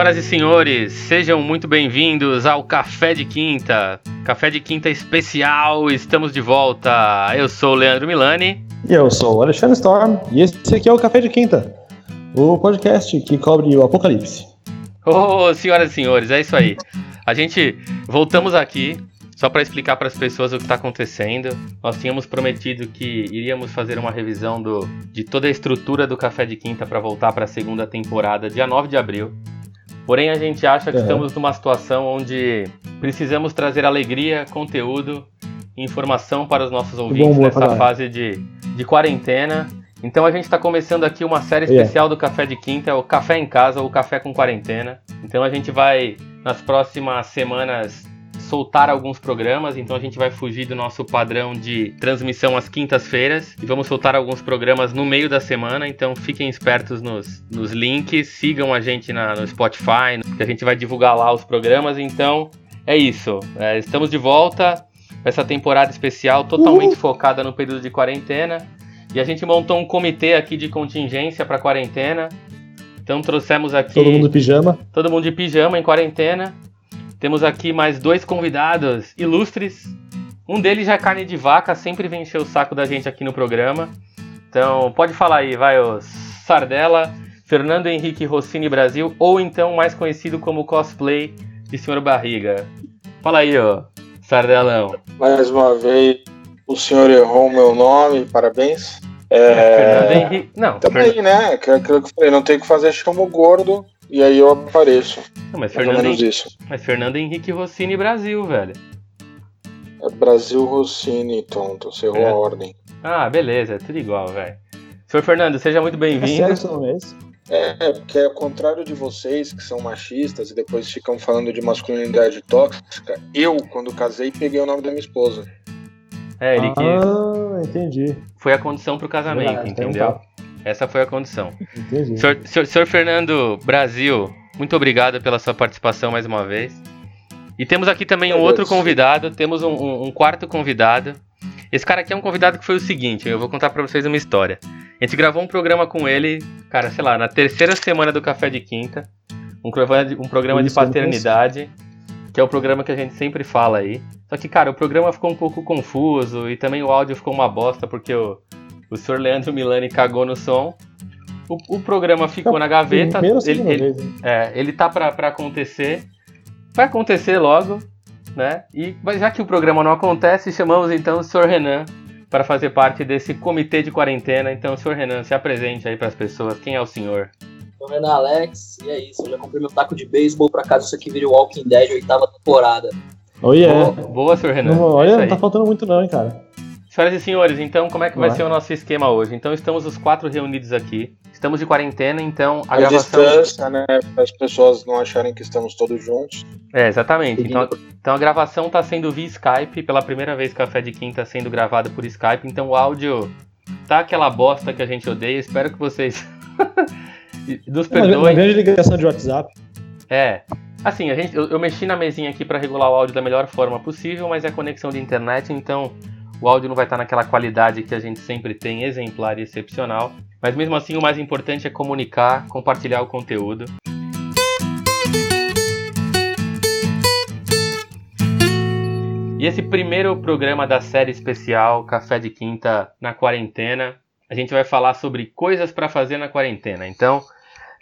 Senhoras e senhores, sejam muito bem-vindos ao Café de Quinta. Café de Quinta especial, estamos de volta. Eu sou o Leandro Milani. E eu sou o Alexandre Storm. E esse aqui é o Café de Quinta, o podcast que cobre o apocalipse. Oh, senhoras e senhores, é isso aí. A gente voltamos aqui só para explicar para as pessoas o que está acontecendo. Nós tínhamos prometido que iríamos fazer uma revisão do, de toda a estrutura do Café de Quinta para voltar para a segunda temporada, dia 9 de abril. Porém, a gente acha que estamos numa situação onde precisamos trazer alegria, conteúdo e informação para os nossos ouvintes nessa fase de, de quarentena. Então a gente está começando aqui uma série especial yeah. do Café de Quinta, o Café em Casa ou Café com Quarentena. Então a gente vai, nas próximas semanas, soltar alguns programas, então a gente vai fugir do nosso padrão de transmissão às quintas-feiras e vamos soltar alguns programas no meio da semana, então fiquem espertos nos, nos links, sigam a gente na, no Spotify, que a gente vai divulgar lá os programas, então é isso. É, estamos de volta essa temporada especial totalmente uhum. focada no período de quarentena e a gente montou um comitê aqui de contingência para quarentena. Então trouxemos aqui. Todo mundo de pijama. Todo mundo de pijama em quarentena. Temos aqui mais dois convidados ilustres. Um deles já é carne de vaca, sempre vem encher o saco da gente aqui no programa. Então, pode falar aí, vai, o Sardella, Fernando Henrique Rossini Brasil, ou então mais conhecido como cosplay de Senhor Barriga. Fala aí, ó, Sardelão. Mais uma vez, o senhor errou meu nome, parabéns. É... Fernando Henrique. Não, também, Fern... né? Aquilo que eu falei, não tem que fazer chamo gordo e aí eu apareço. Não, mas, Fernando Henrique, isso. mas Fernando Henrique Rossini Brasil, velho. É Brasil Rossini, tonto. Você errou é. a ordem. Ah, beleza, é tudo igual, velho. Senhor Fernando, seja muito bem-vindo. É, é, porque é ao contrário de vocês que são machistas e depois ficam falando de masculinidade tóxica, eu, quando casei, peguei o nome da minha esposa. É, ele que. Ah, entendi. Foi a condição pro casamento, Verdade, entendeu? Essa foi a condição. Entendi. Senhor, senhor, senhor, Fernando Brasil, muito obrigado pela sua participação mais uma vez. E temos aqui também um outro convidado, temos um, um, um, quarto convidado. Esse cara aqui é um convidado que foi o seguinte, eu vou contar para vocês uma história. A gente gravou um programa com ele, cara, sei lá, na terceira semana do Café de Quinta. Um programa de, um programa de paternidade, que é o programa que a gente sempre fala aí. Só que, cara, o programa ficou um pouco confuso e também o áudio ficou uma bosta, porque o, o senhor Leandro Milani cagou no som. O, o programa ficou na gaveta. Ele, ele, é, ele tá pra, pra acontecer. Vai acontecer logo, né? E já que o programa não acontece, chamamos então o senhor Renan para fazer parte desse comitê de quarentena. Então, senhor Renan, se apresente aí para as pessoas. Quem é o senhor? Meu nome é Alex, e é isso. Eu já comprei meu taco de beisebol para caso isso aqui vire o Walking Dead, oitava temporada. Oh, yeah. boa, boa, senhor Renan. Não, olha, é não tá faltando muito não, hein, cara. Senhoras e senhores, então como é que vai, vai ser o nosso esquema hoje? Então estamos os quatro reunidos aqui. Estamos de quarentena, então a, a gravação. distância, né? Para as pessoas não acharem que estamos todos juntos. É, exatamente. Então, então a gravação está sendo via Skype. Pela primeira vez, Café de Quinta sendo gravado por Skype. Então o áudio tá aquela bosta que a gente odeia. Espero que vocês nos perdoem. Uma grande ligação de WhatsApp. É. Assim, a gente, eu, eu mexi na mesinha aqui para regular o áudio da melhor forma possível, mas é conexão de internet, então o áudio não vai estar naquela qualidade que a gente sempre tem, exemplar e excepcional. Mas mesmo assim, o mais importante é comunicar, compartilhar o conteúdo. E esse primeiro programa da série especial Café de Quinta na quarentena, a gente vai falar sobre coisas para fazer na quarentena. Então,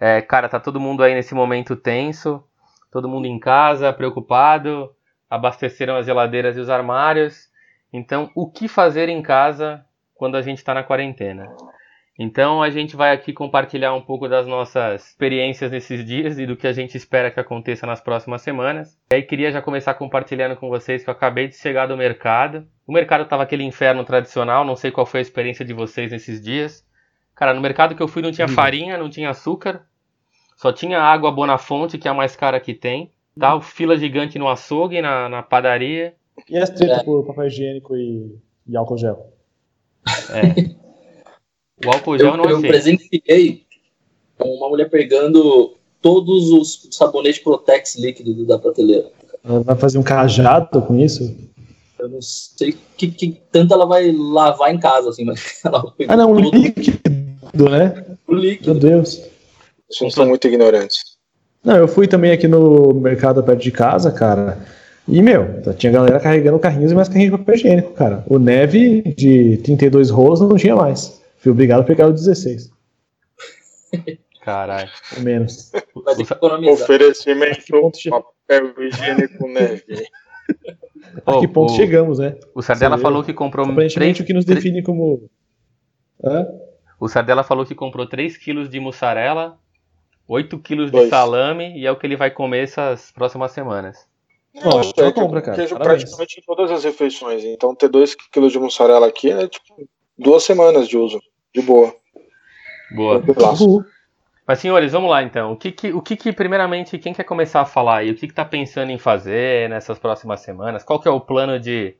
é, cara, tá todo mundo aí nesse momento tenso, todo mundo em casa, preocupado, abasteceram as geladeiras e os armários. Então, o que fazer em casa quando a gente está na quarentena? Então, a gente vai aqui compartilhar um pouco das nossas experiências nesses dias e do que a gente espera que aconteça nas próximas semanas. E aí, queria já começar compartilhando com vocês que eu acabei de chegar do mercado. O mercado estava aquele inferno tradicional, não sei qual foi a experiência de vocês nesses dias. Cara, no mercado que eu fui não tinha farinha, não tinha açúcar, só tinha água boa na fonte, que é a mais cara que tem. Tal, fila gigante no açougue, na, na padaria. E as tretas é. por papel higiênico e, e álcool gel? É. O álcool gel eu, não Eu presenciei uma mulher pegando todos os sabonetes Protex líquido da prateleira. Ela vai fazer um cajado com isso? Eu não sei que, que tanto ela vai lavar em casa, assim, mas ela Ah, não, um líquido, né? O líquido. Meu Deus. Vocês são muito ignorantes. Não, eu fui também aqui no mercado perto de casa, cara. E, meu, tinha galera carregando carrinhos e mais carrinhos de papel higiênico, cara. O neve de 32 rolos não tinha mais. Fui obrigado a pegar o 16. Caralho. Ou menos. Vai ter que economizar. Oferecimento chega? papel higiênico neve. A que ponto o- chegamos, né? O Sardella Você falou que comprou Aparentemente 3, o que nos define como. Hã? o Sardella falou que comprou 3 quilos de mussarela, 8 quilos de salame e é o que ele vai comer essas próximas semanas. Que eu compra, cara. queijo Parabéns. praticamente em todas as refeições. Então ter 2 kg de mussarela aqui é tipo duas semanas de uso. De boa. Boa. Mas senhores, vamos lá então. O que que, o que, que primeiramente, quem quer começar a falar aí? O que que tá pensando em fazer nessas próximas semanas? Qual que é o plano de,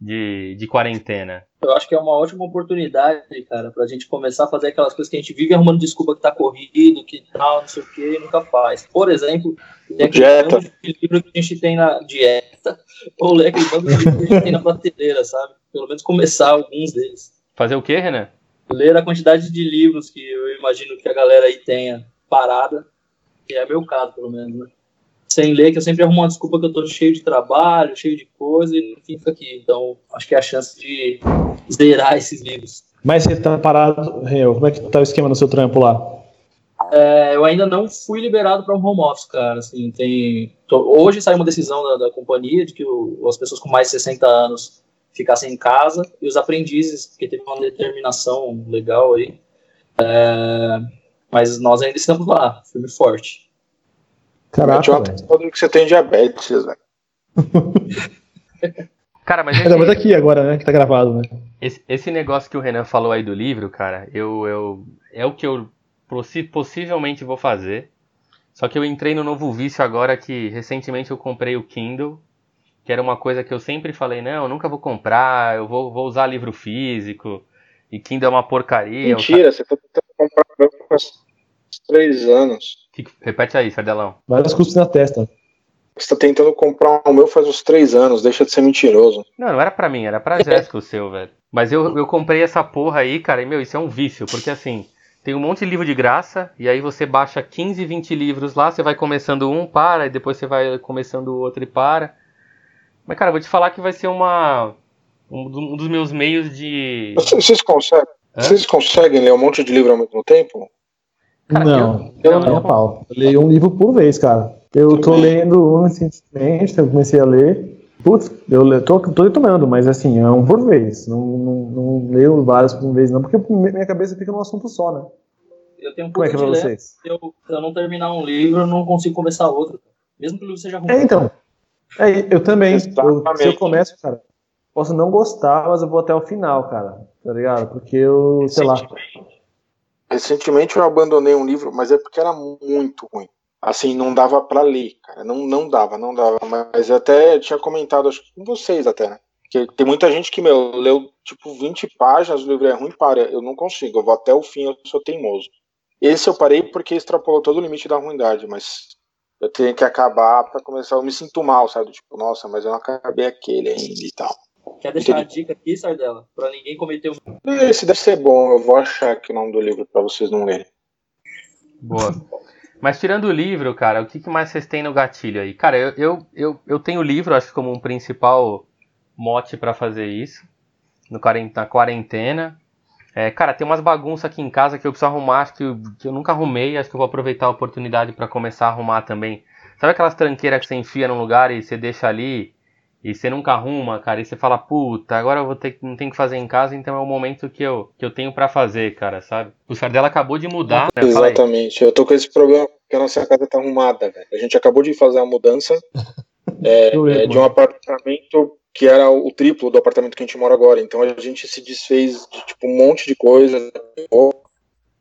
de, de quarentena? Eu acho que é uma ótima oportunidade, cara, pra gente começar a fazer aquelas coisas que a gente vive arrumando desculpa que tá corrido, que tal, não sei o que, e nunca faz. Por exemplo, ler aquele Dieta. de livro que a gente tem na dieta, ou ler aquele bando de livro que a gente tem na prateleira, sabe? Pelo menos começar alguns deles. Fazer o quê, Renan? Ler a quantidade de livros que eu imagino que a galera aí tenha parada, que é meu caso, pelo menos, né? Sem ler, que eu sempre arrumo uma desculpa que eu tô cheio de trabalho, cheio de coisa, e enfim, fica aqui. Então, acho que é a chance de zerar esses livros. Mas você tá parado, Real, como é que tá o esquema no seu trampo lá? É, eu ainda não fui liberado para um home office, cara. Assim, tem... tô- Hoje saiu uma decisão da, da companhia de que o- as pessoas com mais de 60 anos ficassem em casa e os aprendizes, porque teve uma determinação legal aí. É, Mas nós ainda estamos lá, firme e forte. Caraca, Mete uma velho. atenção que você tem diabetes, velho. Cara, mas, é Ainda mais aqui agora, né? Que tá gravado, né? esse, esse negócio que o Renan falou aí do livro, cara, eu, eu é o que eu possi- possivelmente vou fazer. Só que eu entrei no novo vício agora que recentemente eu comprei o Kindle, que era uma coisa que eu sempre falei, não, eu nunca vou comprar, eu vou, vou usar livro físico, e Kindle é uma porcaria. Mentira, você tá tentando comprar faz três anos. Que- repete aí, Sardelão. Vários custos na testa. Você tá tentando comprar o meu faz uns três anos, deixa de ser mentiroso. Não, não era pra mim, era pra Jéssica o seu, velho. Mas eu, eu comprei essa porra aí, cara, e meu, isso é um vício, porque assim, tem um monte de livro de graça, e aí você baixa 15, 20 livros lá, você vai começando um, para, e depois você vai começando o outro e para. Mas, cara, vou te falar que vai ser uma. Um, do- dos meus meios de. Vocês, vocês conseguem, Hã? vocês conseguem ler um monte de livro ao mesmo tempo? Cara, não, eu- eu não, não, pau. Eu leio um livro por vez, cara. Eu tô lendo um recentemente, eu comecei a ler. Putz, eu tô, tô retomando, mas assim, é um por vez. Não, não, não leio vários por vez, não, porque minha cabeça fica num assunto só, né? Eu tenho um Como é pouco que é pra de ler. vocês? Se eu, se eu não terminar um livro, eu não consigo começar outro. Mesmo que o livro seja ruim. É, então. É, eu também. Eu- se eu começo, cara, posso não gostar, mas eu vou até o final, cara. Tá ligado? Porque eu, sei lá. Recentemente eu abandonei um livro, mas é porque era muito ruim. Assim, não dava pra ler, cara. Não, não dava, não dava. Mas até tinha comentado, acho que com vocês até, né? Que tem muita gente que, meu, leu tipo 20 páginas, o livro é ruim, para. Eu não consigo, eu vou até o fim, eu sou teimoso. Esse eu parei porque extrapolou todo o limite da ruindade, mas eu tenho que acabar pra começar. Eu me sinto mal, sabe? Tipo, nossa, mas eu não acabei aquele ainda e tal. Quer deixar a dica aqui, Sardela? Pra ninguém cometer o. Esse deve ser bom, eu vou achar aqui o nome do livro pra vocês não lerem. Boa. Mas tirando o livro, cara, o que, que mais vocês têm no gatilho aí? Cara, eu, eu, eu, eu tenho o livro, acho como um principal mote pra fazer isso. No, na quarentena. É, cara, tem umas bagunças aqui em casa que eu preciso arrumar, acho que eu, que eu nunca arrumei, acho que eu vou aproveitar a oportunidade pra começar a arrumar também. Sabe aquelas tranqueiras que você enfia num lugar e você deixa ali e você nunca arruma, cara, e você fala, puta, agora eu vou ter, que- não tenho que fazer em casa, então é o momento que eu, que eu tenho pra fazer, cara, sabe? O Sardella acabou de mudar, né? Exatamente. Eu tô com esse problema porque a nossa casa tá arrumada, velho. A gente acabou de fazer a mudança é, é, de um apartamento que era o triplo do apartamento que a gente mora agora. Então a gente se desfez de tipo um monte de coisa.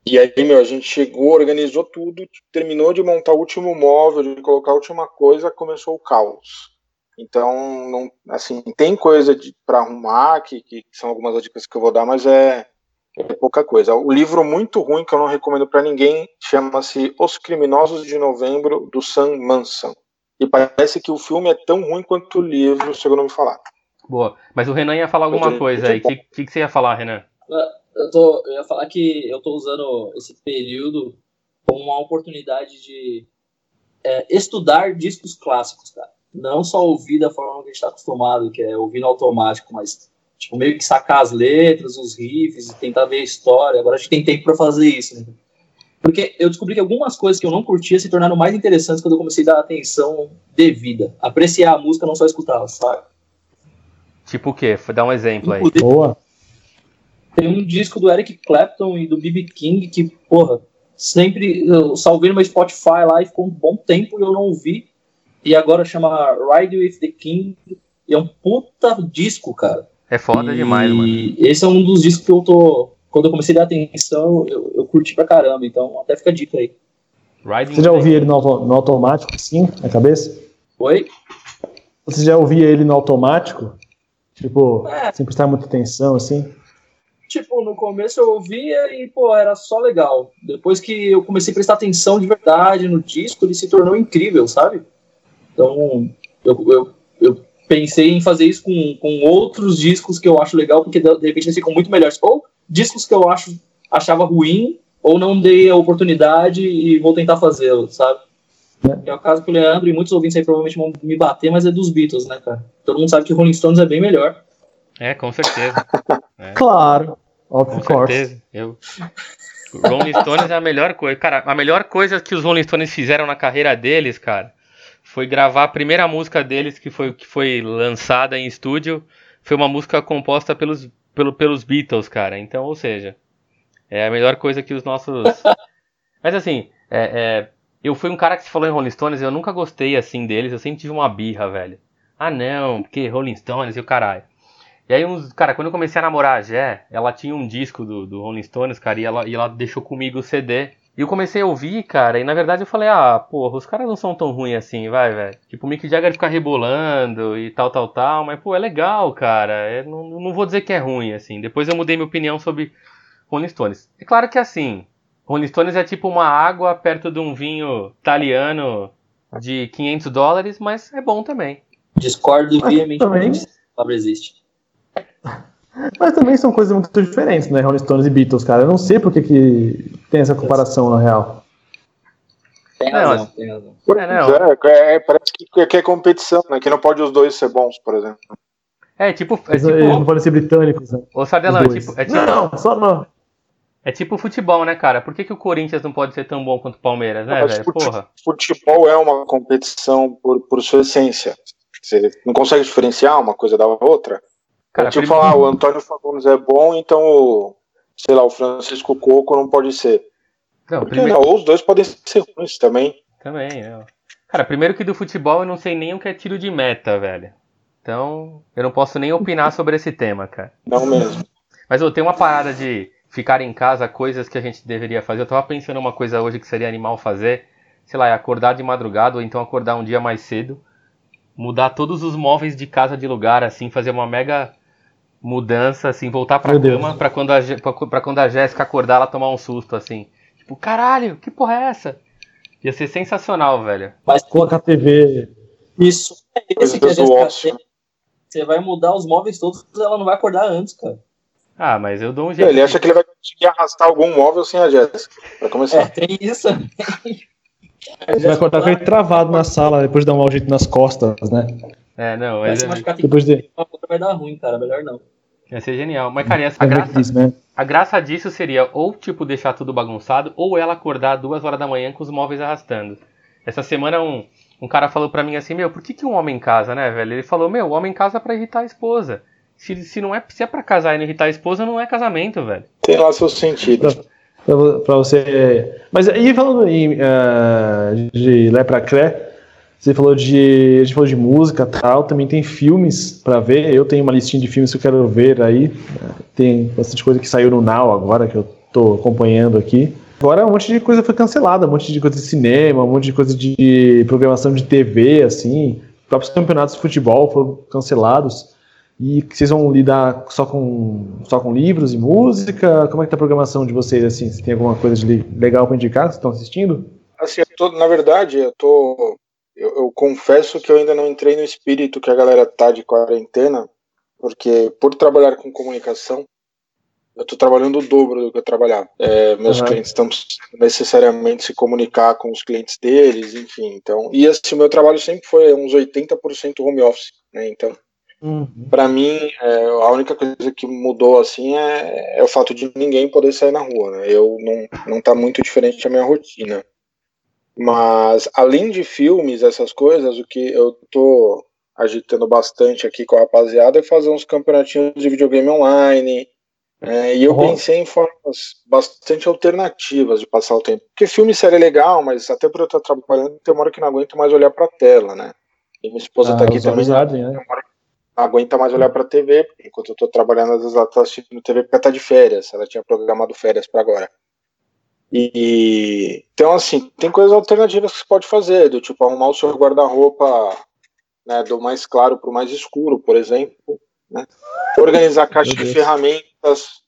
E aí, meu, a gente chegou, organizou tudo, terminou de montar o último móvel, de colocar a última coisa, começou o caos. Então, não, assim, tem coisa de, pra arrumar, que, que são algumas dicas que eu vou dar, mas é, é pouca coisa. O livro muito ruim que eu não recomendo pra ninguém chama-se Os Criminosos de Novembro, do Sam Manson. E parece que o filme é tão ruim quanto o livro, se eu não me falar. Boa. Mas o Renan ia falar alguma Pode- coisa aí. O que, que, que você ia falar, Renan? Eu, tô, eu ia falar que eu tô usando esse período como uma oportunidade de é, estudar discos clássicos, cara. Não só ouvir da forma que a gente está acostumado, que é ouvir no automático, mas tipo, meio que sacar as letras, os riffs, e tentar ver a história. Agora a gente tem tempo para fazer isso, né? Porque eu descobri que algumas coisas que eu não curtia se tornaram mais interessantes quando eu comecei a dar atenção devida. Apreciar a música, não só escutá-la, sabe? Tipo o quê? Dá um exemplo aí. Boa. Tem um disco do Eric Clapton e do B.B. King que, porra, sempre eu salvei no meu Spotify lá e ficou um bom tempo e eu não ouvi. E agora chama Ride with the King. E é um puta disco, cara. É foda e demais, mano. esse é um dos discos que eu tô. Quando eu comecei a dar atenção, eu, eu curti pra caramba. Então até fica a dica aí. Riding Você já ouvia ele no, no automático, assim, na cabeça? Oi? Você já ouvia ele no automático? Tipo, É. sem prestar muita atenção, assim? Tipo, no começo eu ouvia e, pô, era só legal. Depois que eu comecei a prestar atenção de verdade no disco, ele se tornou incrível, sabe? Então, eu, eu, eu pensei em fazer isso com, com outros discos que eu acho legal, porque de repente eles ficam muito melhores. Ou discos que eu acho achava ruim, ou não dei a oportunidade e vou tentar fazê-lo, sabe? É. É o caso com o Leandro e muitos ouvintes aí provavelmente vão me bater, mas é dos Beatles, né, cara? Todo mundo sabe que Rolling Stones é bem melhor. É, com certeza. Claro, of Com course. certeza. Eu... Rolling Stones é a melhor coisa. Cara, a melhor coisa que os Rolling Stones fizeram na carreira deles, cara, foi gravar a primeira música deles que foi, que foi lançada em estúdio. Foi uma música composta pelos, pelo, pelos Beatles, cara. Então, ou seja, é a melhor coisa que os nossos. Mas assim, é, é, eu fui um cara que se falou em Rolling Stones, eu nunca gostei assim deles, eu sempre tive uma birra, velho. Ah não, porque Rolling Stones e o caralho. E aí, uns, cara, quando eu comecei a namorar a Jé, ela tinha um disco do, do Rolling Stones, cara, e ela, e ela deixou comigo o CD. E eu comecei a ouvir, cara, e na verdade eu falei, ah, porra, os caras não são tão ruins assim, vai, velho. Tipo, o Mick Jagger fica rebolando e tal, tal, tal, mas, pô, é legal, cara. É, não, não vou dizer que é ruim, assim. Depois eu mudei minha opinião sobre Rolling Stones. É claro que assim, Rolling Stones é tipo uma água perto de um vinho italiano de 500 dólares, mas é bom também. Discordo também- A palavra existe. Mas também são coisas muito diferentes, né? Rolling Stones e Beatles, cara. Eu não sei por que, que tem essa comparação, na real. Tem Não, razão, tem razão. É, não. Pois é, é, parece que, que é competição, né? Que não pode os dois ser bons, por exemplo. É tipo, é Eles, eles tipo, não podem ser britânicos, né? ô Os Sardelão, é tipo, é tipo, Não, só não. É tipo futebol, né, cara? Por que, que o Corinthians não pode ser tão bom quanto o Palmeiras, né, velho? Porra. Futebol é uma competição por, por sua essência. Você não consegue diferenciar uma coisa da outra. Cara, tipo prim- falar, o Antônio Fagundes é bom, então o, sei lá, o Francisco Coco não pode ser. Não, Por que primeiro... não? Ou os dois podem ser ruins também. Também, é. Cara, primeiro que do futebol eu não sei nem o que é tiro de meta, velho. Então, eu não posso nem opinar sobre esse tema, cara. Não mesmo. Mas eu tenho uma parada de ficar em casa, coisas que a gente deveria fazer. Eu tava pensando uma coisa hoje que seria animal fazer. Sei lá, é acordar de madrugada ou então acordar um dia mais cedo. Mudar todos os móveis de casa de lugar, assim, fazer uma mega mudança, assim, voltar pra Meu Deus. cama pra quando, a, pra, pra quando a Jéssica acordar ela tomar um susto, assim. Tipo, caralho, que porra é essa? Ia ser sensacional, velho. Mas Colocar TV. isso é esse que a Jéssica tem. Você vai mudar os móveis todos, ela não vai acordar antes, cara. Ah, mas eu dou um jeito. Ele acha que ele vai conseguir arrastar algum móvel sem a Jéssica. Vai É, começar. tem isso. Você vai acordar com ele travado na sala, depois de dar um mau jeito nas costas, né? É, não, Vai mas é, Depois de. vai dar ruim, cara. Melhor não. Ia ser genial. Mas, cara, a É graça, isso, né? a graça disso seria ou, tipo, deixar tudo bagunçado, ou ela acordar duas horas da manhã com os móveis arrastando. Essa semana um, um cara falou pra mim assim, meu, por que, que um homem casa, né, velho? Ele falou, meu, o homem casa pra irritar a esposa. Se, se, não é, se é pra casar e não irritar a esposa, não é casamento, velho. Tem lá seu sentido. Pra, pra você. Mas aí falando em, ah, de Lepra Cré, você falou de. A gente falou de música tal, também tem filmes pra ver. Eu tenho uma listinha de filmes que eu quero ver aí. Tem bastante coisa que saiu no Now agora, que eu tô acompanhando aqui. Agora um monte de coisa foi cancelada, um monte de coisa de cinema, um monte de coisa de programação de TV, assim. Os próprios campeonatos de futebol foram cancelados. E vocês vão lidar só com, só com livros e música? Como é que tá a programação de vocês, assim? Se tem alguma coisa de legal para indicar, que estão assistindo? Assim, tô- na verdade, eu tô. Eu, eu confesso que eu ainda não entrei no espírito que a galera tá de quarentena, porque por trabalhar com comunicação, eu tô trabalhando o dobro do que eu trabalhava. É, meus uhum. clientes estão necessariamente se comunicar com os clientes deles, enfim. Então, e assim, o meu trabalho sempre foi uns 80% home office, né? Então, uhum. para mim, é, a única coisa que mudou assim é, é, o fato de ninguém poder sair na rua, né? Eu não não tá muito diferente da minha rotina. Mas além de filmes, essas coisas, o que eu tô agitando bastante aqui com a rapaziada é fazer uns campeonatinhos de videogame online. É, e eu uhum. pensei em formas bastante alternativas de passar o tempo. Porque filme série é legal, mas até por eu estar trabalhando, tem uma hora que não aguento mais olhar pra tela, né? E minha esposa ah, tá aqui também. Né? Não aguenta mais olhar pra TV, enquanto eu tô trabalhando, às vezes ela tá assistindo TV porque ela tá de férias. Ela tinha programado férias para agora. E então assim, tem coisas alternativas que você pode fazer, do tipo arrumar o seu guarda-roupa né, do mais claro para o mais escuro, por exemplo. Né? Organizar caixa de ferramentas.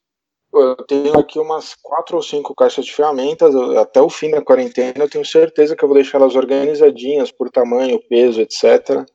Eu tenho aqui umas quatro ou cinco caixas de ferramentas. Até o fim da quarentena, eu tenho certeza que eu vou deixar elas organizadinhas por tamanho, peso, etc.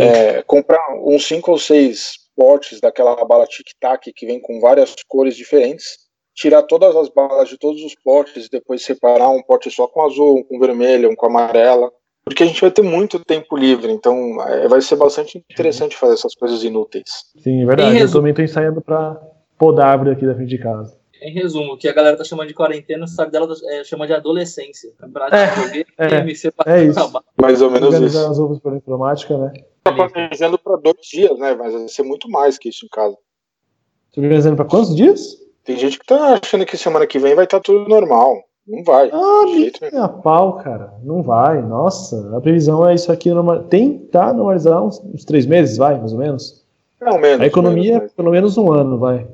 É, comprar uns cinco ou seis potes daquela bala tic-tac que vem com várias cores diferentes tirar todas as balas de todos os potes e depois separar um pote só com azul, um com vermelho, um com amarela porque a gente vai ter muito tempo livre, então é, vai ser bastante interessante fazer essas coisas inúteis. Sim, é verdade. Resumo, eu também estou ensaiando para podar a árvore aqui da frente de casa. Em resumo, o que a galera tá chamando de quarentena, sabe dela é, chama de adolescência. Campeonato é, joguei, é, é isso. Mais ou menos Organizar isso. as roupas por informática, né? Tá planejando para dois dias, né? Mas vai ser muito mais que isso em casa. Tá organizando para quantos dias? Tem gente que tá achando que semana que vem vai estar tá tudo normal. Não vai. Ah, nem a pau, cara. Não vai. Nossa, a previsão é isso aqui. Normal... Tentar normalizar uns, uns três meses, vai, mais ou menos. Não, menos. A economia, menos, pelo menos um ano, vai.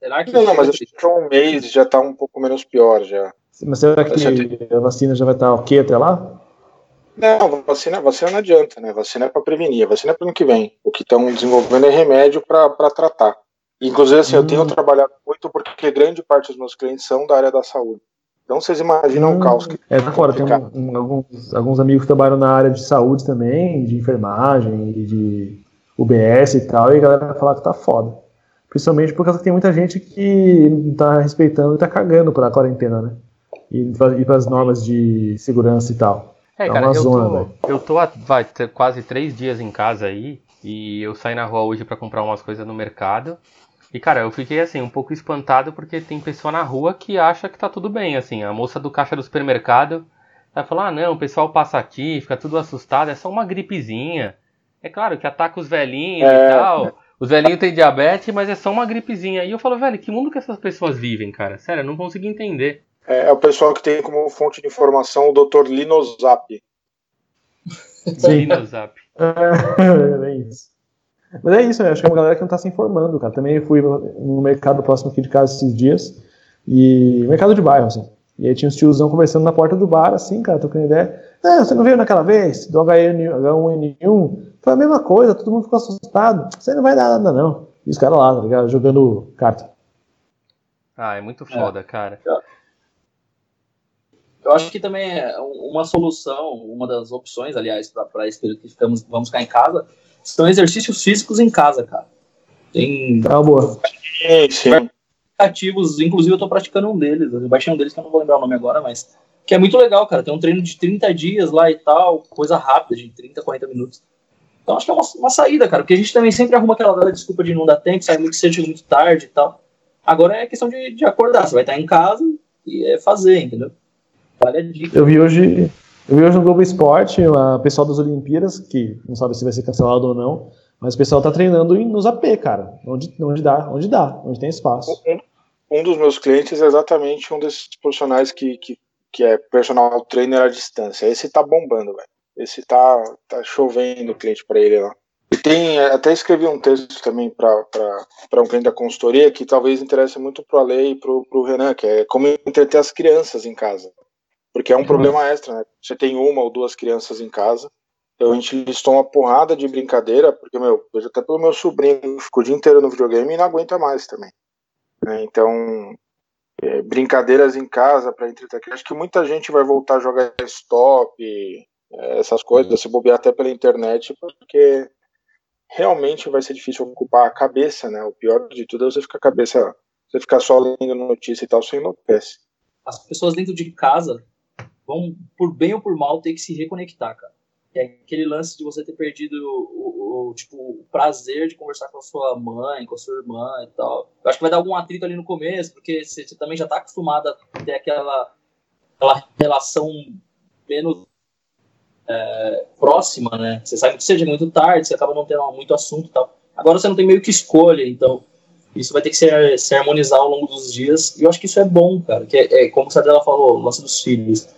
Será que. Não, não mas acho que um mês já tá um pouco menos pior já. Mas será que a vacina já vai estar tá ok até lá? Não, vacina, vacina não adianta, né? Vacina é para prevenir, vacina é para ano que vem. O que estão desenvolvendo é remédio para tratar. Inclusive, assim, hum. eu tenho trabalhado muito porque grande parte dos meus clientes são da área da saúde. Então vocês imaginam hum, o caos que. É, tá fora, tem um, um, alguns, alguns amigos que trabalham na área de saúde também, de enfermagem, de UBS e tal, e a galera fala que tá foda. Principalmente porque tem muita gente que não tá respeitando e tá cagando pra quarentena, né? E, e pras normas de segurança e tal. É, é cara, eu, zona, tô, eu tô há vai, quase três dias em casa aí, e eu saí na rua hoje para comprar umas coisas no mercado. E, cara, eu fiquei, assim, um pouco espantado porque tem pessoa na rua que acha que tá tudo bem, assim. A moça do caixa do supermercado vai falar, ah, não, o pessoal passa aqui, fica tudo assustado, é só uma gripezinha. É claro que ataca os velhinhos é... e tal. Os velhinhos têm diabetes, mas é só uma gripezinha. E eu falo, velho, que mundo que essas pessoas vivem, cara? Sério, eu não consigo entender. É, é o pessoal que tem como fonte de informação o Dr. Linozap. Linozap. é, é isso. Mas é isso, né? acho que é uma galera que não está se informando, cara. Também fui no mercado próximo aqui de casa esses dias, e mercado de bairro, assim. E aí tinha uns tiozão conversando na porta do bar, assim, cara, trocando ideia. É, você não veio naquela vez do H1N1? Foi a mesma coisa, todo mundo ficou assustado. Você não vai dar nada, não. E os caras lá, tá ligado? Jogando carta. Ah, é muito foda, é. cara. Eu acho que também é uma solução, uma das opções, aliás, para esse período que ficamos, vamos ficar em casa, são exercícios físicos em casa, cara. Tem. Tá boa. Sim, Ativos, inclusive eu tô praticando um deles. Eu baixei um deles que eu não vou lembrar o nome agora, mas. Que é muito legal, cara. Tem um treino de 30 dias lá e tal, coisa rápida, de 30, 40 minutos. Então acho que é uma, uma saída, cara, porque a gente também sempre arruma aquela velha desculpa de não dar tempo, sai muito cedo, muito tarde e tal. Agora é questão de, de acordar. Você vai estar em casa e é fazer, entendeu? Vale a dica. Eu vi hoje, eu vi hoje no Globo Esporte, o pessoal das Olimpíadas, que não sabe se vai ser cancelado ou não, mas o pessoal tá treinando nos AP, cara. Onde, onde dá, onde dá, onde tem espaço. Um, um dos meus clientes é exatamente um desses profissionais que, que, que é personal trainer à distância. Esse tá bombando, velho. Esse tá, tá chovendo cliente para ele lá. E tem, até escrevi um texto também para um cliente da consultoria que talvez interesse muito pro Ale e pro, pro Renan, que é como entreter as crianças em casa. Porque é um uhum. problema extra, né? Você tem uma ou duas crianças em casa. Então a gente listou uma porrada de brincadeira, porque, meu, vejo até pelo meu sobrinho, ficou o dia inteiro no videogame e não aguenta mais também. Né? Então, é, brincadeiras em casa para entreter. Acho que muita gente vai voltar a jogar stop, é, essas coisas, se bobear até pela internet, porque realmente vai ser difícil ocupar a cabeça, né? O pior de tudo é você ficar a cabeça você ficar só lendo notícia e tal, você enlouquece. As pessoas dentro de casa vão, por bem ou por mal, ter que se reconectar, cara. É aquele lance de você ter perdido o, o, tipo, o prazer de conversar com a sua mãe, com a sua irmã e tal. Eu acho que vai dar algum atrito ali no começo, porque você, você também já está acostumado a ter aquela, aquela relação menos é, próxima, né? Você sabe que seja muito tarde, você acaba não tendo muito assunto e tal. Agora você não tem meio que escolha, então isso vai ter que ser, se harmonizar ao longo dos dias. E eu acho que isso é bom, cara. Que é, é como a Sadela falou, o lance dos filhos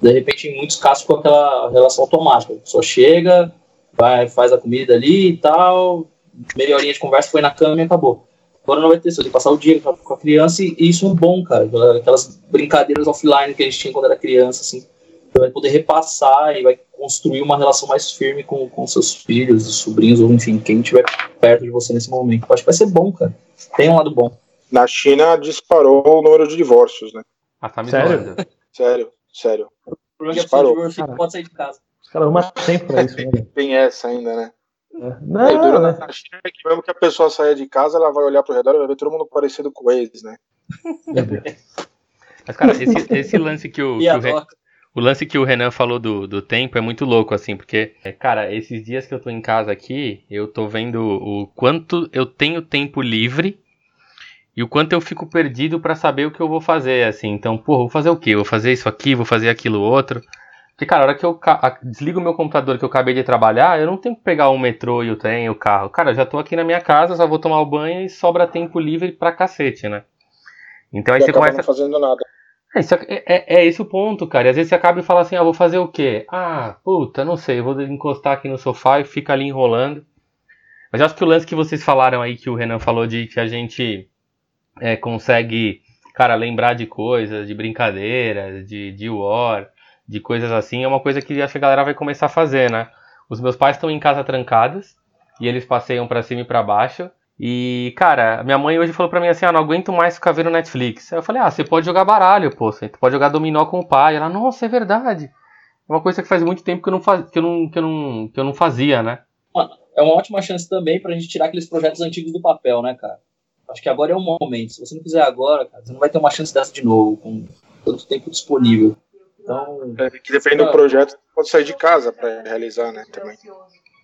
de repente, em muitos casos, com aquela relação automática. A pessoa chega, vai, faz a comida ali e tal, meia horinha de conversa, foi na cama e acabou. Agora não vai ter isso, tem que passar o dia com a criança e, isso é bom, cara. Aquelas brincadeiras offline que a gente tinha quando era criança, assim. Você vai poder repassar e vai construir uma relação mais firme com, com seus filhos, sobrinhos, ou enfim, quem estiver perto de você nesse momento. Eu acho que vai ser bom, cara. Tem um lado bom. Na China disparou o número de divórcios, né? Ah, tá me Sério? Sério, sério. O problema é que Disparou. de não pode sair de casa. Os caras arrumam tempo pra isso, né? Tem essa ainda, né? É. Aí dura Não, na né? China é que mesmo que a pessoa saia de casa, ela vai olhar pro redor e vai ver todo mundo parecido com eles, né? Meu Deus. Mas, cara, esse, esse lance que o, que o, Re- o lance que o Renan falou do, do tempo é muito louco, assim, porque, é, cara, esses dias que eu tô em casa aqui, eu tô vendo o quanto eu tenho tempo livre e o quanto eu fico perdido pra saber o que eu vou fazer, assim. Então, pô, vou fazer o quê? Vou fazer isso aqui, vou fazer aquilo outro. Porque, cara, a hora que eu desligo meu computador que eu acabei de trabalhar, eu não tenho que pegar o metrô e o trem, o carro. Cara, eu já tô aqui na minha casa, só vou tomar o banho e sobra tempo livre pra cacete, né? Então aí e você acaba começa. não fazendo nada. É, isso é, é- é esse o ponto, cara. E às vezes você acaba e fala assim, ah, vou fazer o quê? Ah, puta, não sei, vou encostar aqui no sofá e fica ali enrolando. Mas eu acho que o lance que vocês falaram aí, que o Renan falou de que a gente é, consegue, cara, lembrar de coisas, de brincadeiras, de, de war, de coisas assim, é uma coisa que acho que a galera vai começar a fazer, né? Os meus pais estão em casa trancados e eles passeiam pra cima e pra baixo. E, cara, minha mãe hoje falou pra mim assim: ah, não aguento mais ficar vendo Netflix. Aí eu falei: ah, você pode jogar baralho, pô, você pode jogar dominó com o pai. Ela, nossa, é verdade. É uma coisa que faz muito tempo que eu não, faz, que eu não, que eu não, que eu não fazia, né? É uma ótima chance também pra gente tirar aqueles projetos antigos do papel, né, cara? Acho que agora é o momento. Se você não fizer agora, cara, você não vai ter uma chance dessa de novo, com tanto tempo disponível. Então, É, que depende do projeto, você pode sair de casa pra realizar, né? Também.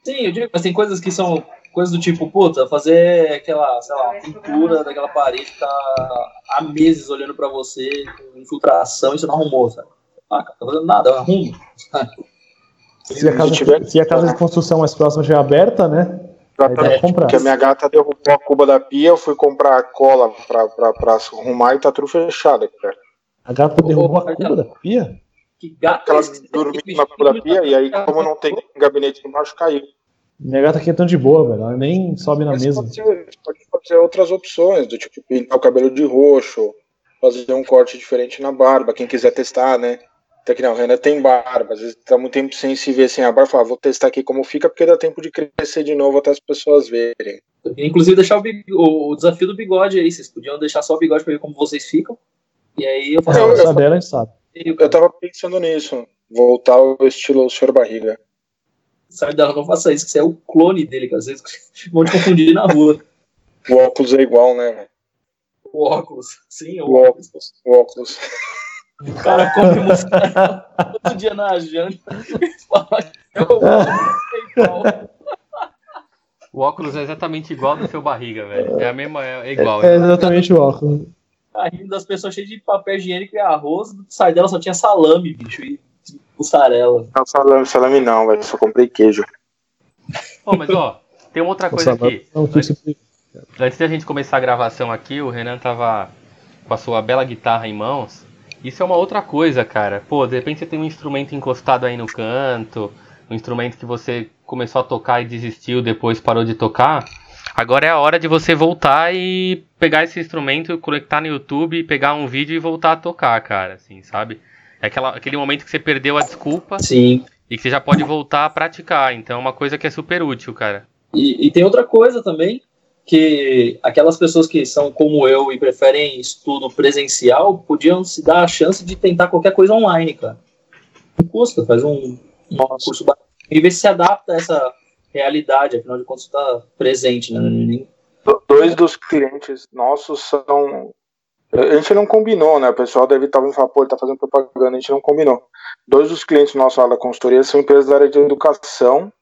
sim, eu digo, mas tem coisas que são coisas do tipo, puta, fazer aquela, sei lá, pintura daquela parede que tá há meses olhando pra você, com infiltração, e você não arrumou, sabe? Ah, cara, tá fazendo nada, eu arrumo. Se a, casa, Se a casa de construção mais próxima estiver aberta, né? Comprar. Porque a minha gata derrubou a cuba da pia, eu fui comprar a cola pra, pra, pra arrumar e tá tudo fechado, cara. A gata derrubou a cuba da pia? Que gato Porque ela é dormiu na cuba da pia e aí, como não tem gabinete embaixo, caiu. Minha gata aqui é tão de boa, velho. Ela nem sobe na Mas mesa. Pode, ser, pode fazer outras opções, do tipo pintar o cabelo de roxo, fazer um corte diferente na barba, quem quiser testar, né? Até que não, o Renan tem barba, às vezes tá muito tempo sem se ver sem a barba, fala, vou testar aqui como fica, porque dá tempo de crescer de novo até as pessoas verem. Inclusive deixar o, big- o- o desafio do bigode aí, vocês podiam deixar só o bigode pra ver como vocês ficam. E aí eu faço Eu- Essa dela sabe. Eu tava pensando nisso, voltar ao estilo Sr. Barriga. Sabe dela, não faça isso, que você é o clone dele, que às vezes vão te confundir na rua. O óculos é igual, né? O óculos. Sim, o O óculos. óculos. O óculos. O cara come mussarela todo dia na janta. e fala, "É o óculos, é igual." O óculos é exatamente igual do seu barriga, velho. É a mesma, é, igual. É exatamente o óculos. Tá rindo das pessoas cheias de papel higiênico e arroz. Sai dela só tinha salame, bicho, e mussarela. Não, salame, salame não, velho. Só comprei queijo. Ô, mas ó, tem uma outra coisa aqui. Não, isso- Antes da gente começar a gravação aqui, o Renan tava com a sua bela guitarra em mãos. Isso é uma outra coisa, cara. Pô, de repente você tem um instrumento encostado aí no canto, um instrumento que você começou a tocar e desistiu, depois parou de tocar. Agora é a hora de você voltar e pegar esse instrumento, conectar no YouTube, pegar um vídeo e voltar a tocar, cara, assim, sabe? É aquela, aquele momento que você perdeu a desculpa Sim. e que você já pode voltar a praticar. Então é uma coisa que é super útil, cara. E, e tem outra coisa também, que aquelas pessoas que são como eu e preferem estudo presencial, podiam se dar a chance de tentar qualquer coisa online, cara. Não custa, faz um, um curso bacana e ver se se adapta a essa realidade, afinal de contas está presente, né? Nem- Dois dos clientes nossos são. A gente não combinou, né? O pessoal deve estar falar, pô, ele tá fazendo propaganda, a gente não combinou. Dois dos clientes nossos lá da consultoria são empresas da área de educação.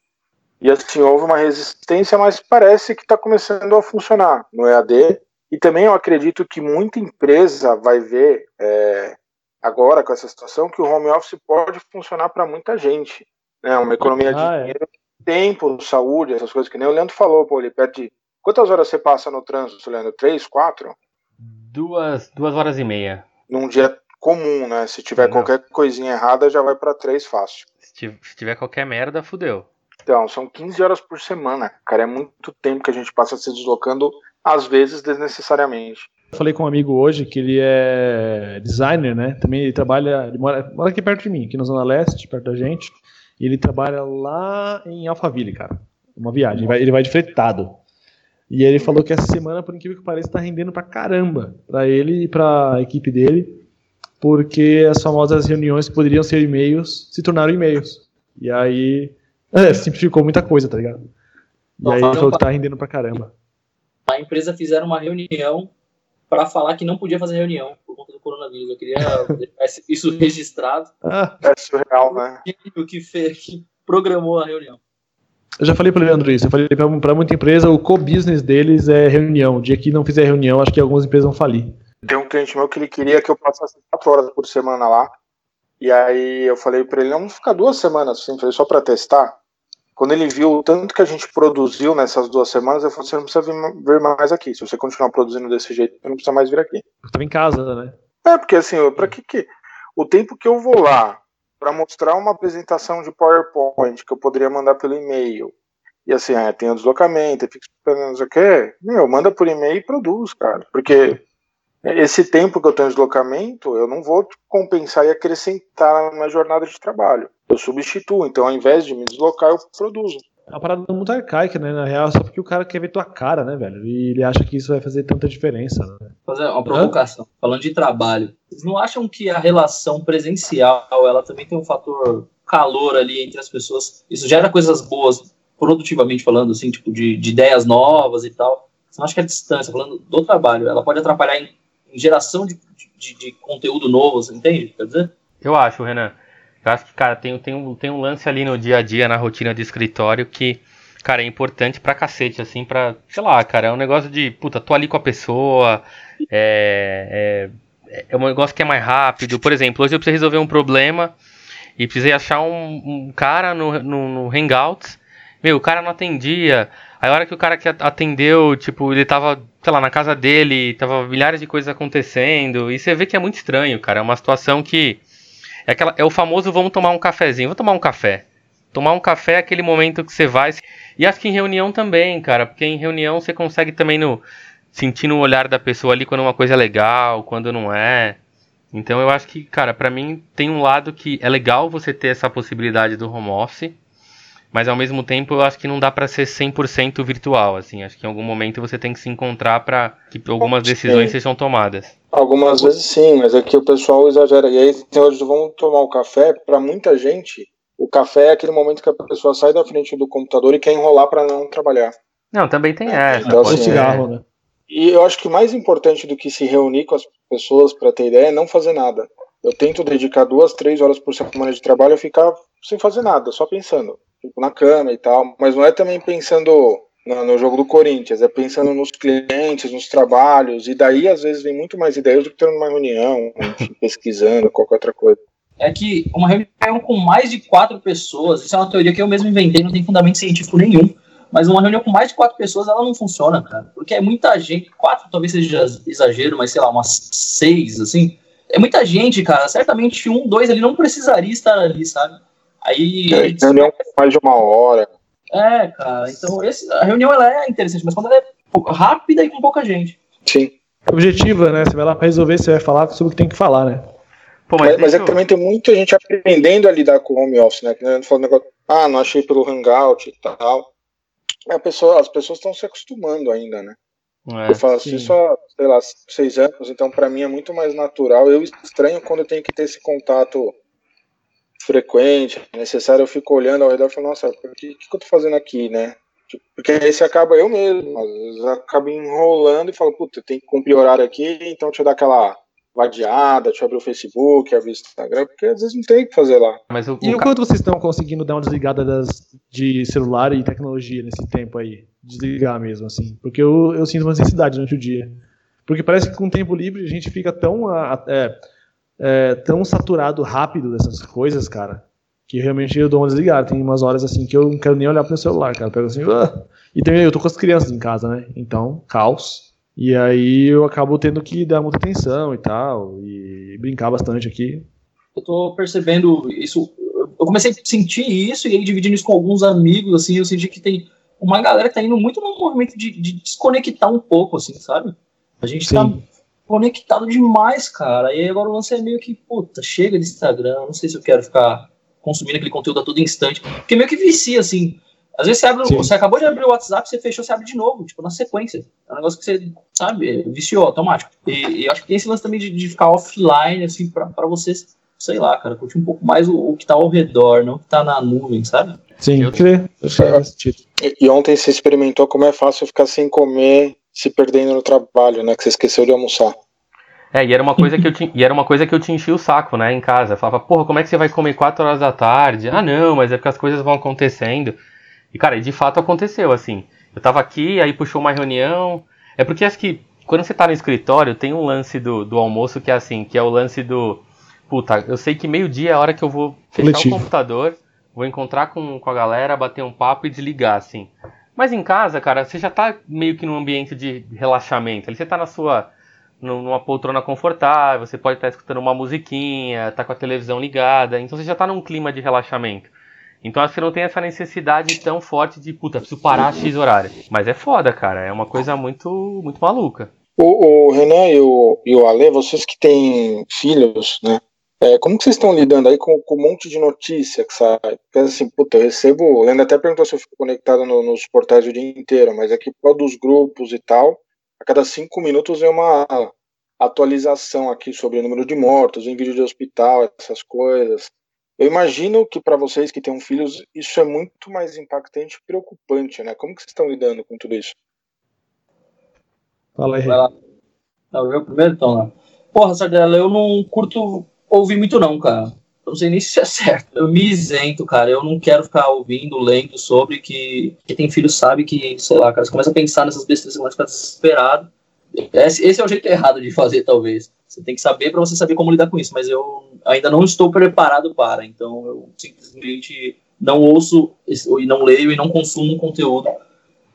E assim, houve uma resistência, mas parece que está começando a funcionar no EAD. E também eu acredito que muita empresa vai ver é, agora com essa situação que o home office pode funcionar para muita gente. Né? Uma economia ah, de é. dinheiro, tempo, saúde, essas coisas que nem o Leandro falou, pô, ele perde. Quantas horas você passa no trânsito, Leandro? Três, quatro? Duas, duas horas e meia. Num dia comum, né? Se tiver Não. qualquer coisinha errada, já vai para três fácil. Se tiver qualquer merda, fudeu. Então, são 15 horas por semana, cara. É muito tempo que a gente passa se deslocando, às vezes desnecessariamente. Falei com um amigo hoje que ele é designer, né? Também ele trabalha, ele mora, mora aqui perto de mim, aqui na Zona Leste, perto da gente. E ele trabalha lá em Alphaville, cara. Uma viagem. Ele vai, ele vai de fretado. E ele falou que essa semana, por incrível que pareça, tá rendendo pra caramba. Pra ele e pra equipe dele. Porque as famosas reuniões que poderiam ser e-mails se tornaram e-mails. E aí. É, simplificou muita coisa, tá ligado? E aí ele falou que tá rendendo pra caramba. A empresa fizeram uma reunião para falar que não podia fazer reunião por conta do coronavírus. Eu queria deixar isso registrado. Ah, é surreal, né? O que fez, que programou a reunião. Eu já falei para o Leandro isso. Eu falei para muita empresa, o co-business deles é reunião. O dia que não fizer reunião, acho que algumas empresas vão falir. Tem um cliente meu que ele queria que eu passasse quatro horas por semana lá. E aí eu falei para ele, vamos ficar duas semanas assim, falei, só para testar. Quando ele viu o tanto que a gente produziu nessas duas semanas, ele falou: você não precisa vir, mais aqui. Se você continuar produzindo desse jeito, você não precisa mais vir aqui. Estava em casa, né? É, porque assim, para que, que. O tempo que eu vou lá para mostrar uma apresentação de PowerPoint que eu poderia mandar pelo e-mail, e assim, é, tem o deslocamento, fica esperando, não sei o quê, meu, manda por e-mail e produz, cara. Porque esse tempo que eu tenho de deslocamento, eu não vou compensar e acrescentar na minha jornada de trabalho eu substituo. Então, ao invés de me deslocar, eu produzo. É uma parada muito arcaica, né? Na real, só porque o cara quer ver tua cara, né, velho? E ele acha que isso vai fazer tanta diferença. Né? Fazer uma provocação. Hã? Falando de trabalho, vocês não acham que a relação presencial ela também tem um fator calor ali entre as pessoas? Isso gera coisas boas, produtivamente falando, assim, tipo, de, de ideias novas e tal. Você não acha que a distância, falando do trabalho, ela pode atrapalhar em, em geração de, de, de, conteúdo novo, você entende? Quer dizer? Eu acho, Renan. Eu acho que, cara, tem, tem, um, tem um lance ali no dia a dia, na rotina de escritório, que, cara, é importante pra cacete, assim, pra, sei lá, cara, é um negócio de, puta, tô ali com a pessoa, é, é, é um negócio que é mais rápido. Por exemplo, hoje eu precisei resolver um problema e precisei achar um, um cara no, no, no Hangouts. Meu, o cara não atendia. Aí a hora que o cara que atendeu, tipo, ele tava, sei lá, na casa dele, tava milhares de coisas acontecendo. E você vê que é muito estranho, cara. É uma situação que é, aquela, é o famoso vamos tomar um cafezinho. Vou tomar um café. Tomar um café é aquele momento que você vai. E acho que em reunião também, cara. Porque em reunião você consegue também no, sentir no olhar da pessoa ali quando uma coisa é legal, quando não é. Então eu acho que, cara, para mim tem um lado que é legal você ter essa possibilidade do home office. Mas ao mesmo tempo eu acho que não dá para ser 100% virtual, assim. Acho que em algum momento você tem que se encontrar para que algumas decisões sejam tomadas. Algumas vezes sim, mas é que o pessoal exagera. E aí tem hoje vamos tomar o café, para muita gente, o café é aquele momento que a pessoa sai da frente do computador e quer enrolar para não trabalhar. Não, também tem essa. Então, assim, cigarro, é... né? E eu acho que mais importante do que se reunir com as pessoas para ter ideia é não fazer nada. Eu tento dedicar duas, três horas por semana de trabalho a ficar sem fazer nada, só pensando tipo, na cama e tal, mas não é também pensando no, no, jogo do Corinthians, é pensando nos clientes, nos trabalhos, e daí às vezes vem muito mais ideias do que tendo uma reunião, pesquisando, qualquer outra coisa. É que uma reunião com mais de quatro pessoas, isso é uma teoria que eu mesmo inventei, não tem fundamento científico nenhum, mas uma reunião com mais de quatro pessoas, ela não funciona, cara, porque é muita gente, quatro talvez seja exagero, mas sei lá, umas seis, assim, é muita gente, cara, certamente um, dois ali não precisaria estar ali, sabe? Aí. É, reunião com mais de uma hora. É, cara. Então, esse, a reunião ela é interessante, mas quando ela é rápida e com pouca gente. Sim. Objetiva, né? Você vai lá pra resolver, você vai falar sobre o que tem que falar, né? Pô, mas, mas, mas é que também tem muita gente aprendendo a lidar com o home office, né? Que a gente fala negócio, ah, não achei pelo Hangout e tal. A pessoa, as pessoas estão se acostumando ainda, né? É, eu faço sim. isso há, sei lá, seis anos, então para mim é muito mais natural. Eu estranho quando eu tenho que ter esse contato frequente, necessário, eu fico olhando ao redor e falo, nossa, o que, que, eu tô fazendo aqui, né? Tipo, porque aí você acaba, eu mesmo, às vezes acabo enrolando e falo, puta, tem que cumprir horário aqui, então deixa eu dar aquela vadiada, deixa eu abrir o Facebook, abrir o Instagram, porque às vezes não tem o que fazer lá. Mas o, e o quanto vocês estão conseguindo dar uma desligada das, de celular e tecnologia nesse tempo aí? Desligar mesmo, assim. Porque eu, eu sinto uma necessidade durante o dia. Porque parece que com o tempo livre a gente fica tão, é, é, tão saturado rápido dessas coisas, cara, que realmente eu dou uma desligada. Tem umas horas assim que eu não quero nem olhar pro meu celular, cara. Eu pego assim, ah! e também eu tô com as crianças em casa, né? Então, caos. E aí eu acabo tendo que dar muita atenção e tal, e brincar bastante aqui. Eu tô percebendo isso. Eu comecei a sentir isso e aí dividindo isso com alguns amigos, assim, eu senti que tem uma galera que tá indo muito no movimento de, de desconectar um pouco, assim, sabe? A gente tá Sim. tá conectado demais, cara. E agora o lance é meio que, puta, chega de Instagram, não sei se eu quero ficar consumindo aquele conteúdo a todo instante. Porque meio que vicia, assim. Às vezes você abre, você acabou de abrir o WhatsApp, você fechou, você abre de novo, tipo, na sequência. É um negócio que você, sabe, viciou automático. E, e acho que tem esse lance também de, de ficar offline, assim, pra, pra você, sei lá, cara, curtir um pouco mais o, o que tá ao redor, não o que tá na nuvem, sabe? Sim, eu creio. E, e ontem você experimentou como é fácil ficar sem comer se perdendo no trabalho, né? Que você esqueceu de almoçar. É, e era uma coisa que eu te, e era uma coisa que eu te enchi o saco, né, em casa. Eu falava, porra, como é que você vai comer 4 horas da tarde? Ah, não, mas é porque as coisas vão acontecendo. E, cara, de fato aconteceu, assim. Eu tava aqui, aí puxou uma reunião. É porque acho que quando você tá no escritório, tem um lance do, do almoço que é assim, que é o lance do. Puta, eu sei que meio-dia é a hora que eu vou fechar Coletivo. o computador, vou encontrar com, com a galera, bater um papo e desligar, assim. Mas em casa, cara, você já tá meio que num ambiente de relaxamento. Ali você tá na sua. numa poltrona confortável, você pode estar tá escutando uma musiquinha, tá com a televisão ligada, então você já tá num clima de relaxamento. Então acho que não tem essa necessidade tão forte de, puta, preciso parar a X horário. Mas é foda, cara, é uma coisa muito, muito maluca. O, o Renan e o, e o Ale, vocês que têm filhos, né? É, como que vocês estão lidando aí com, com, um monte de notícia que sai? Porque assim, puta, eu recebo. Ainda até perguntou se eu fico conectado no, nos portais o dia inteiro, mas aqui por dos grupos e tal, a cada cinco minutos vem uma atualização aqui sobre o número de mortos, em vídeo de hospital, essas coisas. Eu imagino que para vocês que têm filhos, isso é muito mais impactante e preocupante, né? Como que vocês estão lidando com tudo isso? Fala aí. Vai lá. Não, eu primeiro então, né? Porra, Sardela, eu não curto ouvi muito não, cara. Não sei nem se isso é certo. Eu me isento, cara. Eu não quero ficar ouvindo, lendo sobre que quem tem filho sabe que, sei lá, cara, você começa a pensar nessas besteiras, você começa a ficar desesperado. Esse, esse é o jeito errado de fazer, talvez. Você tem que saber para você saber como lidar com isso, mas eu ainda não estou preparado para, então eu simplesmente não ouço e não leio e não consumo conteúdo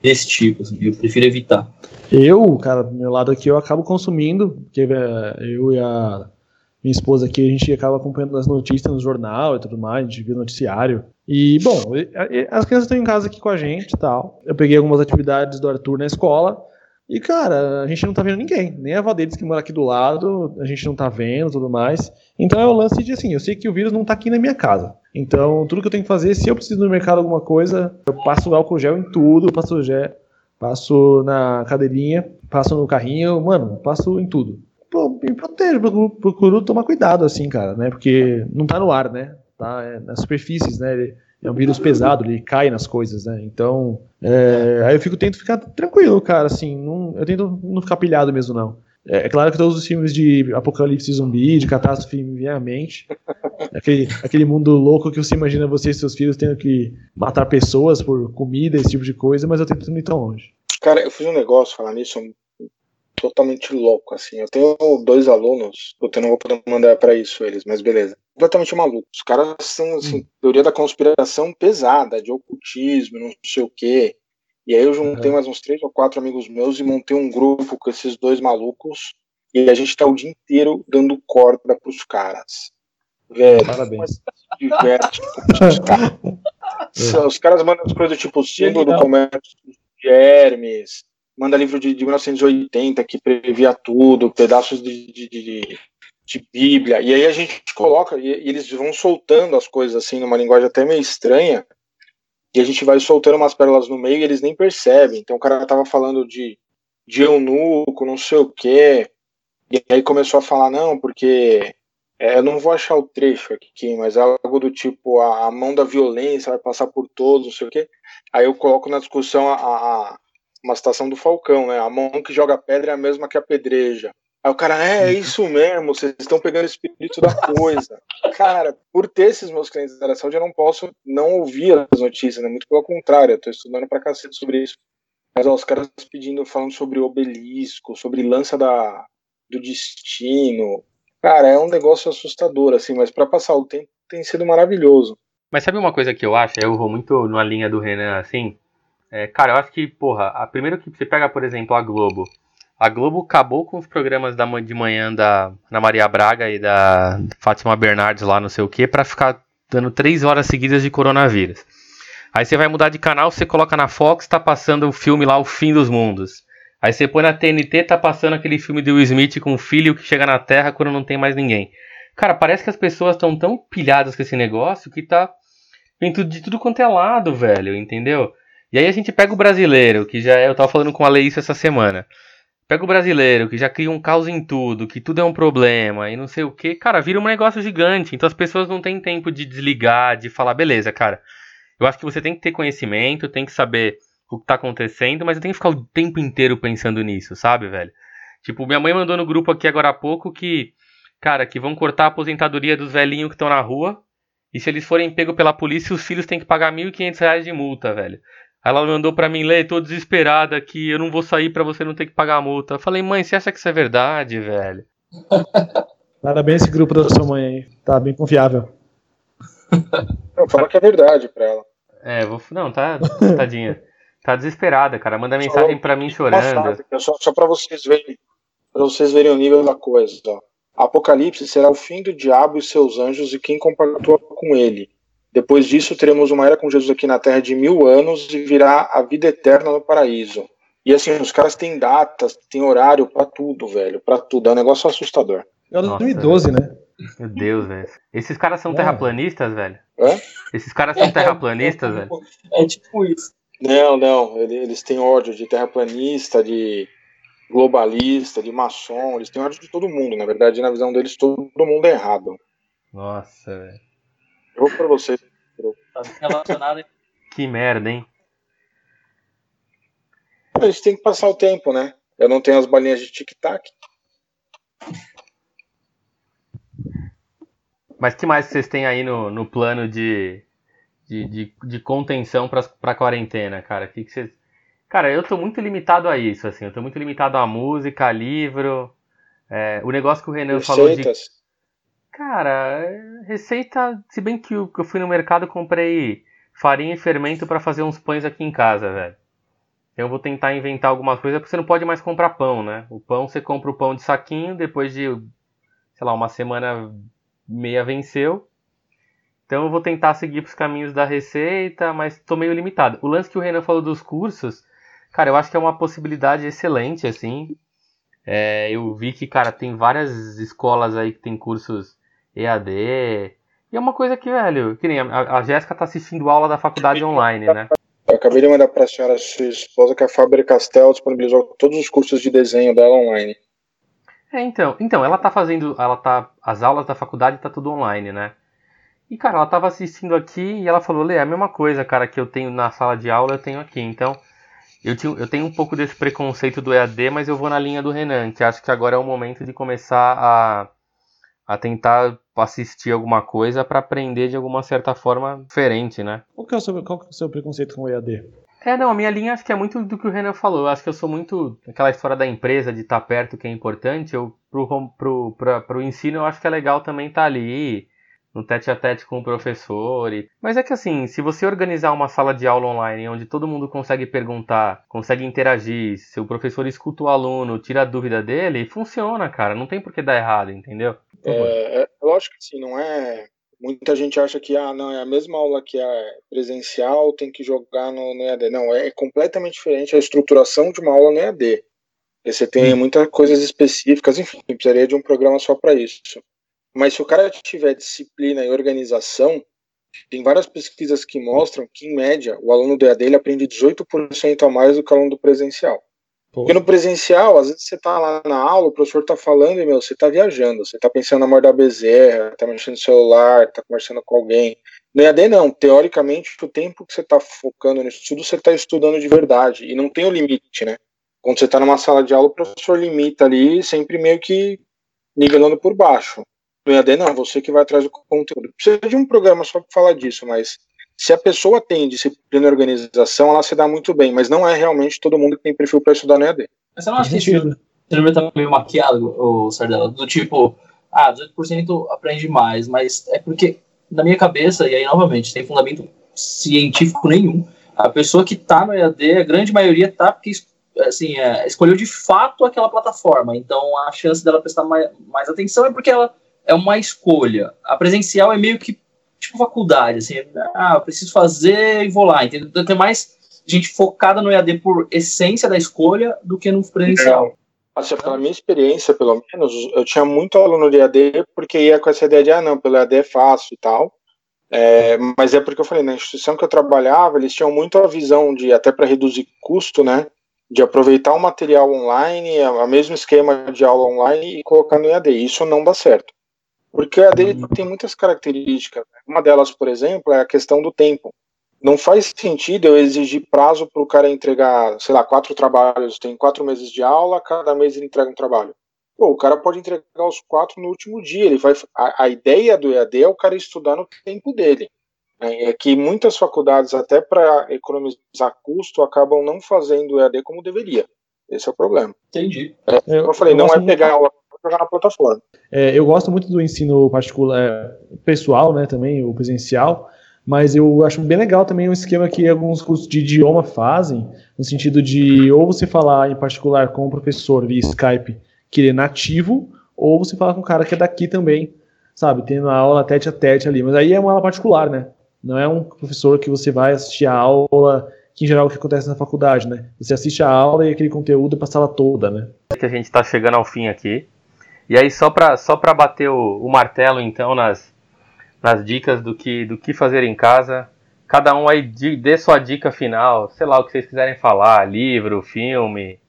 desse tipo, assim, eu prefiro evitar. Eu, cara, do meu lado aqui, eu acabo consumindo, porque é, eu e a minha esposa aqui, a gente acaba acompanhando as notícias no jornal e tudo mais, a gente vê noticiário. E, bom, as crianças estão em casa aqui com a gente e tal. Eu peguei algumas atividades do Arthur na escola. E, cara, a gente não tá vendo ninguém. Nem a avó deles que mora aqui do lado, a gente não tá vendo tudo mais. Então é o lance de assim, eu sei que o vírus não tá aqui na minha casa. Então, tudo que eu tenho que fazer, se eu preciso no mercado alguma coisa, eu passo álcool gel em tudo, passo gel, passo na cadeirinha, passo no carrinho, mano, passo em tudo pô, me protejo, procuro tomar cuidado, assim, cara, né? Porque não tá no ar, né? Tá é, nas superfícies, né? Ele é um vírus pesado, ele cai nas coisas, né? Então, é, aí eu fico, tento ficar tranquilo, cara, assim, não, eu tento não ficar pilhado mesmo, não. É, é, claro que todos os filmes de apocalipse zumbi, de catástrofe me à mente. Aquele, aquele mundo louco que você imagina você e seus filhos tendo que matar pessoas por comida, esse tipo de coisa, mas eu tento não ir tão longe. Cara, eu fiz um negócio falar nisso totalmente louco, assim. Eu tenho dois alunos, eu não vou poder mandar para isso eles, mas beleza. Completamente malucos. Os caras são, assim, hum. teoria da conspiração pesada, de ocultismo, não sei o quê. E aí eu juntei mais uns três ou quatro amigos meus e montei um grupo com esses dois malucos. E a gente tá o dia inteiro dando corda pros caras. Velho, Parabéns. Diverte, os, caras. os caras mandam as coisas tipo símbolo do comércio de Hermes, manda livro de, de 1980 que previa tudo, pedaços de, de, de, de Bíblia, e aí a gente coloca, e, e, eles vão soltando as coisas assim, numa linguagem até meio estranha, e a gente vai soltando umas pérolas no meio e eles nem percebem. Então o cara tava falando de, de eunuco, não sei o quê, e aí começou a falar, não, porque É, eu não vou achar o trecho aqui, mas é algo do tipo: a, mão da violência vai passar por todos, não sei o quê. Aí eu coloco na discussão a, a, uma citação do Falcão, né? A mão que joga pedra é a mesma que a pedreja. Aí o cara, é, é isso mesmo, vocês estão pegando o espírito da coisa. cara, por ter esses meus clientes da saúde, eu não posso não ouvir as notícias, né? Muito pelo contrário, eu tô estudando pra cacete sobre isso. Mas ó, os caras pedindo, falando sobre obelisco, sobre lança da, do destino. Cara, é um negócio assustador, assim, mas para passar o tempo tem sido maravilhoso. Mas sabe uma coisa que eu acho? Eu vou muito na linha do Renan, assim. É, cara, eu acho que, porra, a, primeiro que você pega, por exemplo, a Globo. A Globo acabou com os programas da, de manhã da Ana Maria Braga e da Fátima Bernardes lá, não sei o que, para ficar dando três horas seguidas de coronavírus. Aí você vai mudar de canal, você coloca na Fox, tá passando o filme lá, O Fim dos Mundos. Aí você põe na TNT, tá passando aquele filme do Will Smith com o filho que chega na Terra quando não tem mais ninguém. Cara, parece que as pessoas estão tão pilhadas com esse negócio que tá de tudo quanto é lado, velho, entendeu? E aí a gente pega o brasileiro, que já é, eu tava falando com a Leísa essa semana. Pega o brasileiro, que já cria um caos em tudo, que tudo é um problema e não sei o que, cara, vira um negócio gigante. Então as pessoas não têm tempo de desligar, de falar, beleza, cara, eu acho que você tem que ter conhecimento, tem que saber o que tá acontecendo, mas eu tenho que ficar o tempo inteiro pensando nisso, sabe, velho? Tipo, minha mãe mandou no grupo aqui agora há pouco que, cara, que vão cortar a aposentadoria dos velhinhos que estão na rua. E se eles forem pegos pela polícia, os filhos têm que pagar R$ 1.500 de multa, velho. Ela mandou pra mim ler, tô desesperada que eu não vou sair para você não ter que pagar a multa. Eu falei, mãe, você acha que isso é verdade, velho? Parabéns esse grupo da sua mãe aí. Tá bem confiável. Não, fala que é verdade pra ela. É, vou. Não, tá. Tadinha. Tá desesperada, cara. Manda mensagem para mim chorando. só, só para vocês verem, para vocês verem o nível da coisa. Ó. Apocalipse será o fim do diabo e seus anjos e quem compactua com ele. Depois disso, teremos uma era com Jesus aqui na Terra de mil anos e virá a vida eterna no paraíso. E assim, os caras têm datas, têm horário para tudo, velho, para tudo. É um negócio assustador. É 2012, Nossa, né? Meu Deus, velho. Esses caras são é. terraplanistas, velho? Hã? Esses caras são terraplanistas, velho? É tipo isso. Não, não. Eles têm ódio de terraplanista, de globalista, de maçom. Eles têm ódio de todo mundo. Na verdade, na visão deles, todo mundo é errado. Nossa, velho. Eu vou pra você. Tá relacionado? Que merda, hein? A gente tem que passar o tempo, né? Eu não tenho as balinhas de tic-tac. Mas que mais vocês têm aí no, no plano de, de, de, de contenção para a quarentena, cara? Que que vocês... Cara, eu tô muito limitado a isso, assim. Eu tô muito limitado a música, a livro. É, o negócio que o Renan Receitas. falou de. Cara, receita. Se bem que eu, fui no mercado comprei farinha e fermento para fazer uns pães aqui em casa, velho. Eu vou tentar inventar alguma coisa, porque você não pode mais comprar pão, né? O pão, você compra o pão de saquinho, depois de, sei lá, uma semana meia venceu. Então eu vou tentar seguir os caminhos da receita, mas estou meio limitado. O lance que o Renan falou dos cursos, cara, eu acho que é uma possibilidade excelente, assim. É, eu vi que, cara, tem várias escolas aí que tem cursos EAD. E é uma coisa que, velho, que nem a, a Jéssica tá assistindo aula da faculdade online, né? Eu acabei de mandar para a senhora sua esposa que a Faber Castell disponibilizou todos os cursos de desenho dela online. É, então, então, ela tá fazendo, ela tá, as aulas da faculdade tá tudo online, né? E, cara, ela tava assistindo aqui e ela falou, Lê, é a mesma coisa, cara, que eu tenho na sala de aula, eu tenho aqui. Então, eu, tinha, eu tenho um pouco desse preconceito do EAD, mas eu vou na linha do Renan, que acho que agora é o momento de começar a, a tentar assistir alguma coisa para aprender de alguma certa forma diferente, né? Qual que é o seu, qual que é o seu preconceito com o EAD? É, não, a minha linha acho que é muito do que o Renan falou. Eu acho que eu sou muito aquela história da empresa, de estar perto, que é importante. Eu, pro, pro, pra, pro ensino, eu acho que é legal também estar ali, no tete a tete com o professor. E... Mas é que assim, se você organizar uma sala de aula online onde todo mundo consegue perguntar, consegue interagir, seu professor escuta o aluno, tira a dúvida dele, funciona, cara. Não tem por que dar errado, entendeu? É, é, lógico que sim, não é Muita gente acha que ah, não, é a mesma aula que é presencial, tem que jogar no, no EAD. Não, é completamente diferente a estruturação de uma aula no EAD. Você tem hum. muitas coisas específicas, enfim, precisaria de um programa só para isso. Mas se o cara tiver disciplina e organização, tem várias pesquisas que mostram que, em média, o aluno do EAD ele aprende 18% a mais do que o aluno do presencial. Porque no presencial, às vezes você tá lá na aula, o professor tá falando e, meu, você tá viajando, você tá pensando na morda bezerra, tá mexendo no celular, tá conversando com alguém. No EAD, não. Teoricamente, o tempo que você tá focando no estudo, você tá estudando de verdade. E não tem o limite, né? Quando você tá numa sala de aula, o professor limita ali, sempre meio que nivelando por baixo. No EAD, não. Você que vai atrás do conteúdo. Precisa de um programa só pra falar disso, mas se a pessoa tem disciplina e organização, ela se dá muito bem, mas não é realmente todo mundo que tem perfil para estudar no EAD. Mas você não acha que esse filme tá meio maquiado, o Sardella? Do tipo, ah, 18% aprende mais, mas é porque, na minha cabeça, e aí novamente, tem fundamento científico nenhum, a pessoa que tá no EAD, a grande maioria tá porque assim, é, escolheu de fato aquela plataforma, então a chance dela prestar mais, mais atenção é porque ela é uma escolha. A presencial é meio que tipo faculdade, assim, ah, preciso fazer e vou lá, entendeu? Então, tem mais gente focada no EAD por essência da escolha do que no presencial. É. Assim, pela minha experiência, pelo menos, eu tinha muito aluno de EAD porque ia com essa ideia de, ah, não, pelo EAD é fácil e tal. É, mas é porque eu falei, na instituição que eu trabalhava, eles tinham muito a visão de, até para reduzir custo, né, de aproveitar o material online, o mesmo esquema de aula online e colocar no EAD. Isso não dá certo. Porque a dele uhum. tem muitas características. Né? Uma delas, por exemplo, é a questão do tempo. Não faz sentido eu exigir prazo para o cara entregar, sei lá, quatro trabalhos. Tem quatro meses de aula, cada mês ele entrega um trabalho. Pô, o cara pode entregar os quatro no último dia. Ele vai. A, a ideia do EAD é o cara estudar no tempo dele. Né? É que muitas faculdades, até para economizar custo, acabam não fazendo o EAD como deveria. Esse é o problema. Entendi. É, eu, eu falei, não é pegar aula jogar na plataforma. É, eu gosto muito do ensino particular, é, pessoal, né, também, o presencial, mas eu acho bem legal também o esquema que alguns cursos de idioma fazem, no sentido de ou você falar em particular com o professor via Skype que ele é nativo, ou você falar com o cara que é daqui também, sabe, tendo a aula tete a tete ali, mas aí é uma aula particular, né, não é um professor que você vai assistir a aula que em geral é o que acontece na faculdade, né? Você assiste a aula e aquele conteúdo é para a sala toda, né? Que a gente está chegando ao fim aqui. E aí, só para só pra bater o, o, martelo, então, nas, nas dicas do que, do que fazer em casa, cada um aí dê sua dica final, sei lá, o que vocês quiserem falar, livro, filme,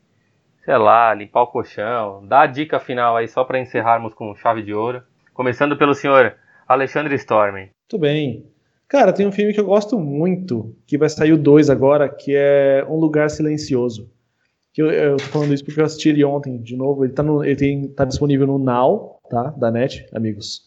sei lá, limpar o colchão, dá a dica final aí só para encerrarmos com chave de ouro. Começando pelo senhor Alexandre Storm. Muito bem. Cara, tem um filme que eu gosto muito, que vai sair o 2 agora, que é Um Lugar Silencioso que eu, eu tô falando isso porque eu assisti ele ontem de novo. Ele tá, no, ele tem, tá disponível no Now, tá? Da NET, amigos.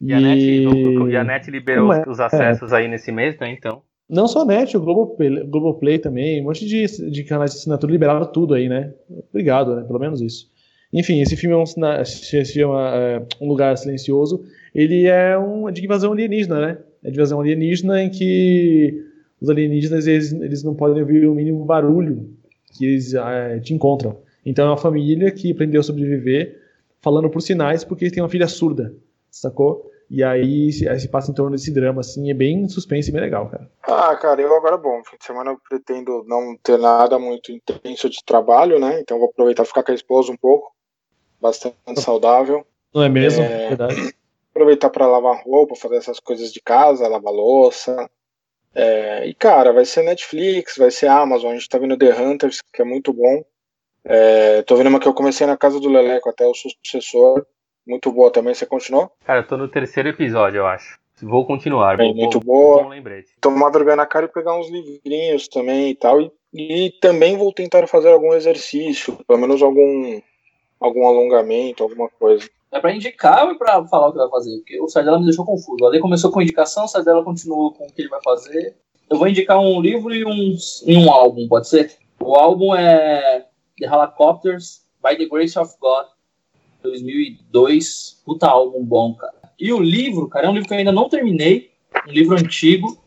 E, e... A, NET, no, e a NET liberou é, os acessos é. aí nesse mês, né? Então. Não só a NET, o Globoplay, Globoplay também, um monte de, de canais de assinatura liberaram tudo aí, né? Obrigado, né? Pelo menos isso. Enfim, esse filme é um, se chama é, Um Lugar Silencioso. Ele é um de invasão alienígena, né? É de invasão alienígena em que os alienígenas eles, eles não podem ouvir o mínimo barulho que eles é, te encontram. Então é uma família que aprendeu a sobreviver falando por sinais porque tem uma filha surda, sacou? E aí se, aí se passa em torno desse drama, assim, é bem suspense e bem legal, cara. Ah, cara, eu agora, bom, fim de semana eu pretendo não ter nada muito intenso de trabalho, né? Então vou aproveitar e ficar com a esposa um pouco, bastante saudável. Não é mesmo? É... Verdade. Aproveitar para lavar roupa, fazer essas coisas de casa, lavar louça, é, e cara, vai ser Netflix, vai ser Amazon, a gente tá vendo The Hunters, que é muito bom. É, tô vendo uma que eu comecei na casa do Leleco, até o sucessor. Muito boa também, você continuou? Cara, eu tô no terceiro episódio, eu acho. Vou continuar. É, muito boa. Tomar vergonha na cara e pegar uns livrinhos também e tal. E, e também vou tentar fazer algum exercício, pelo menos algum, algum alongamento, alguma coisa. É pra indicar ou é pra falar o que vai fazer? Porque o Sardella me deixou confuso. O Ale começou com indicação, o Sardella continuou com o que ele vai fazer. Eu vou indicar um livro e um, e um álbum, pode ser? O álbum é The Helicopters, By the Grace of God, 2002. Puta álbum bom, cara. E o livro, cara, é um livro que eu ainda não terminei. Um livro antigo,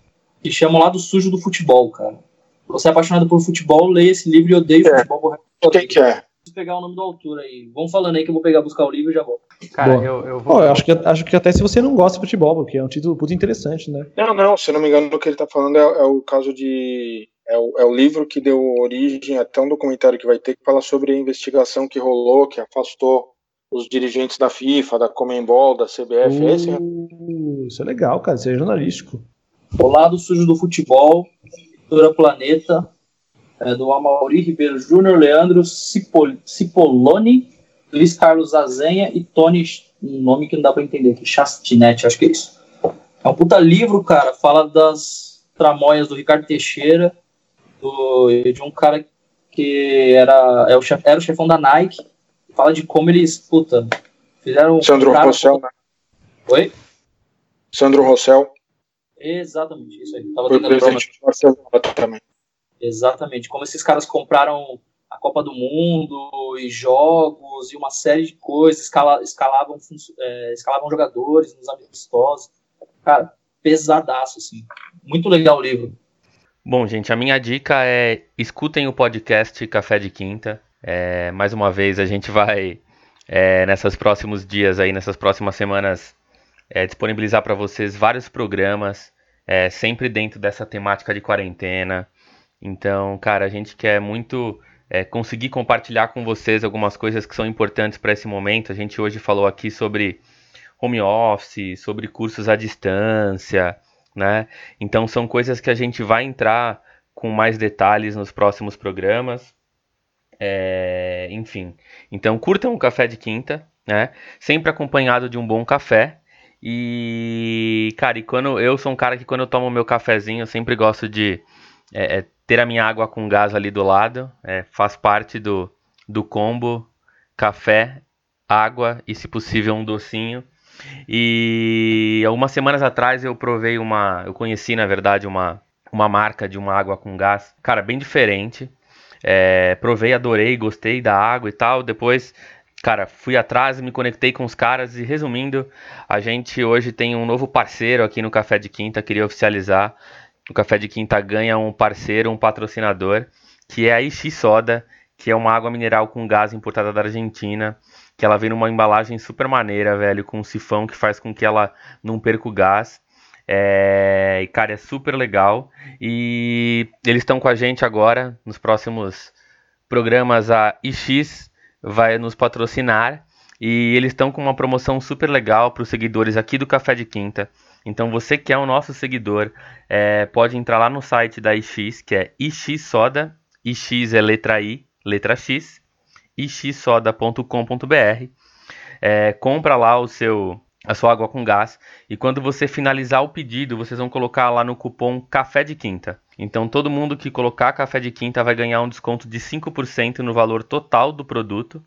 que chama Lado Sujo do Futebol, cara. Você é apaixonado por futebol, leia esse livro e odeio é. futebol. Quem que é? Pegar o nome do autor aí. Vamos falando aí que eu vou pegar buscar o livro e já vou. Cara, eu, eu vou. Oh, eu acho, que, acho que até se você não gosta de futebol, porque é um título muito interessante, né? Não, não, se não me engano, o que ele tá falando é, é o caso de. É o, é o, livro que deu origem até um documentário que vai ter que falar sobre a investigação que rolou, que afastou os dirigentes da FIFA, da Comembol, da CBF. Uh, esse, né? Isso é legal, cara, isso é jornalístico. O lado sujo do futebol, editora Planeta, é do Amauri Ribeiro Júnior, Leandro Cipol, Cipoloni, Luiz Carlos Azenha e Tony, um nome que não dá para entender aqui, Chastinetti, acho que é isso. É um puta livro, cara, fala das tramóias do Ricardo Teixeira, do, de um cara que era, é o chef, era o chefão da Nike, fala de como eles, puta, fizeram... Sandro Rossell, né? Oi? Sandro Rossell. Exatamente, isso aí. Tava Foi presidente do Barcelona também. Exatamente. Como esses caras compraram a Copa do Mundo e jogos e uma série de coisas, escala, escalavam, é, escalavam jogadores nos amistosos. Cara, pesadaço, assim. Muito legal o livro. Bom, gente, a minha dica é escutem o podcast Café de Quinta. É, mais uma vez, a gente vai, é, nesses próximos dias aí, nessas próximas semanas, é, disponibilizar para vocês vários programas, é, sempre dentro dessa temática de quarentena. Então, cara, a gente quer muito é, conseguir compartilhar com vocês algumas coisas que são importantes para esse momento. A gente hoje falou aqui sobre home office, sobre cursos à distância, né? Então, são coisas que a gente vai entrar com mais detalhes nos próximos programas. É, enfim, então curtam o café de quinta, né? Sempre acompanhado de um bom café. E, cara, e quando eu sou um cara que quando eu tomo meu cafezinho, eu sempre gosto de é, é, ter a minha água com gás ali do lado. É, faz parte do, do combo café, água e, se possível, um docinho. E algumas semanas atrás eu provei uma. Eu conheci, na verdade, uma, uma marca de uma água com gás. Cara, bem diferente. É, provei, adorei, gostei da água e tal. Depois cara, fui atrás, me conectei com os caras e resumindo, a gente hoje tem um novo parceiro aqui no Café de Quinta, queria oficializar. O Café de Quinta ganha um parceiro, um patrocinador, que é a Ixi Soda, que é uma água mineral com gás importada da Argentina, que ela vem numa embalagem super maneira, velho, com um sifão que faz com que ela não perca o gás. É, e cara, é super legal. E eles estão com a gente agora nos próximos programas a IX vai nos patrocinar e eles estão com uma promoção super legal para os seguidores aqui do Café de Quinta. Então você que é o nosso seguidor, é, pode entrar lá no site da IX, que é IX Soda, IX é letra I, letra X, ixsoda.com.br. É, compra lá o seu a sua água com gás e quando você finalizar o pedido, vocês vão colocar lá no cupom Café de Quinta. Então todo mundo que colocar Café de Quinta vai ganhar um desconto de 5% no valor total do produto.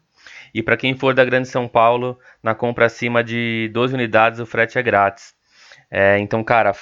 E para quem for da Grande São Paulo, na compra acima de 12 unidades, o frete é grátis. É, então, cara,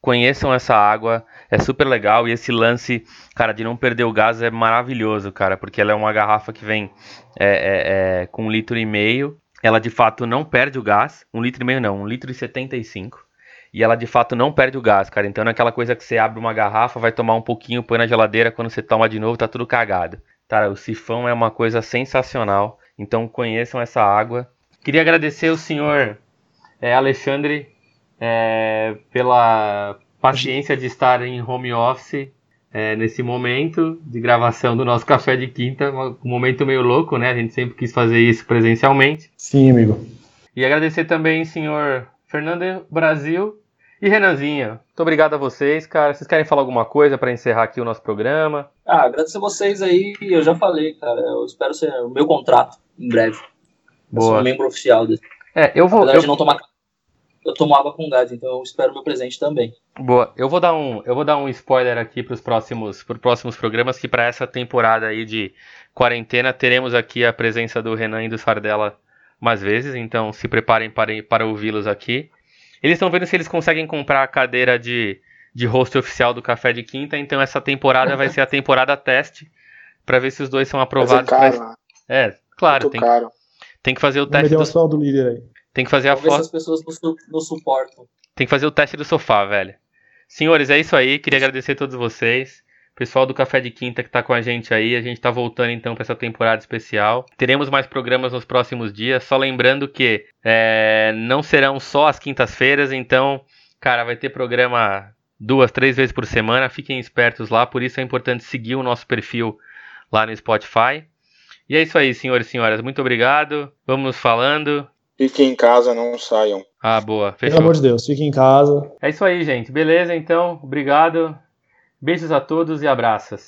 conheçam essa água, é super legal. E esse lance, cara, de não perder o gás é maravilhoso, cara, porque ela é uma garrafa que vem é, é, é com um litro e meio ela de fato não perde o gás, um litro e meio não, um litro e setenta e cinco. E ela de fato não perde o gás, cara. Então é aquela coisa que você abre uma garrafa, vai tomar um pouquinho, põe na geladeira, quando você toma de novo, tá tudo cagado. Cara, o sifão é uma coisa sensacional. Então conheçam essa água. Queria agradecer o senhor é, Alexandre é, pela paciência de estar em home office é, nesse momento de gravação do nosso café de quinta, um momento meio louco, né? A gente sempre quis fazer isso presencialmente. Sim, amigo. E agradecer também, senhor Fernando Brasil e Renanzinha. Muito obrigado a vocês, cara. Vocês querem falar alguma coisa para encerrar aqui o nosso programa? Ah, agradecer vocês aí. Eu já falei, cara. Eu espero ser o meu contrato em breve. Boa. Eu sou um membro oficial desse. É, eu vou. Apesar eu... de não tomar eu tomo água com gás, então eu espero meu presente também. Boa, eu vou dar um, eu vou dar um spoiler aqui para os próximos, pros próximos programas, que para essa temporada aí de quarentena teremos aqui a presença do Renan e do Fardella mais vezes, então se preparem para, para ouvi-los aqui. Eles estão vendo se eles conseguem comprar a cadeira de, de host oficial do Café de Quinta, então essa temporada vai ser a temporada teste para ver se os dois são aprovados. Mas é, caro, pra... é claro, tem, caro. tem que fazer o teste. Do... do líder aí. Tem que fazer a foto. as pessoas suportam. Tem que fazer o teste do sofá, velho. Senhores, é isso aí. Queria agradecer a todos vocês. Pessoal do Café de Quinta que tá com a gente aí, a gente tá voltando então para essa temporada especial. Teremos mais programas nos próximos dias. Só lembrando que é, não serão só as quintas-feiras, então, cara, vai ter programa duas, três vezes por semana. Fiquem espertos lá, por isso é importante seguir o nosso perfil lá no Spotify. E é isso aí, senhores e senhoras. Muito obrigado. Vamos nos falando. Fiquem em casa, não saiam. Ah, boa. Fechou. Pelo amor de Deus, fiquem em casa. É isso aí, gente. Beleza, então. Obrigado. Beijos a todos e abraços.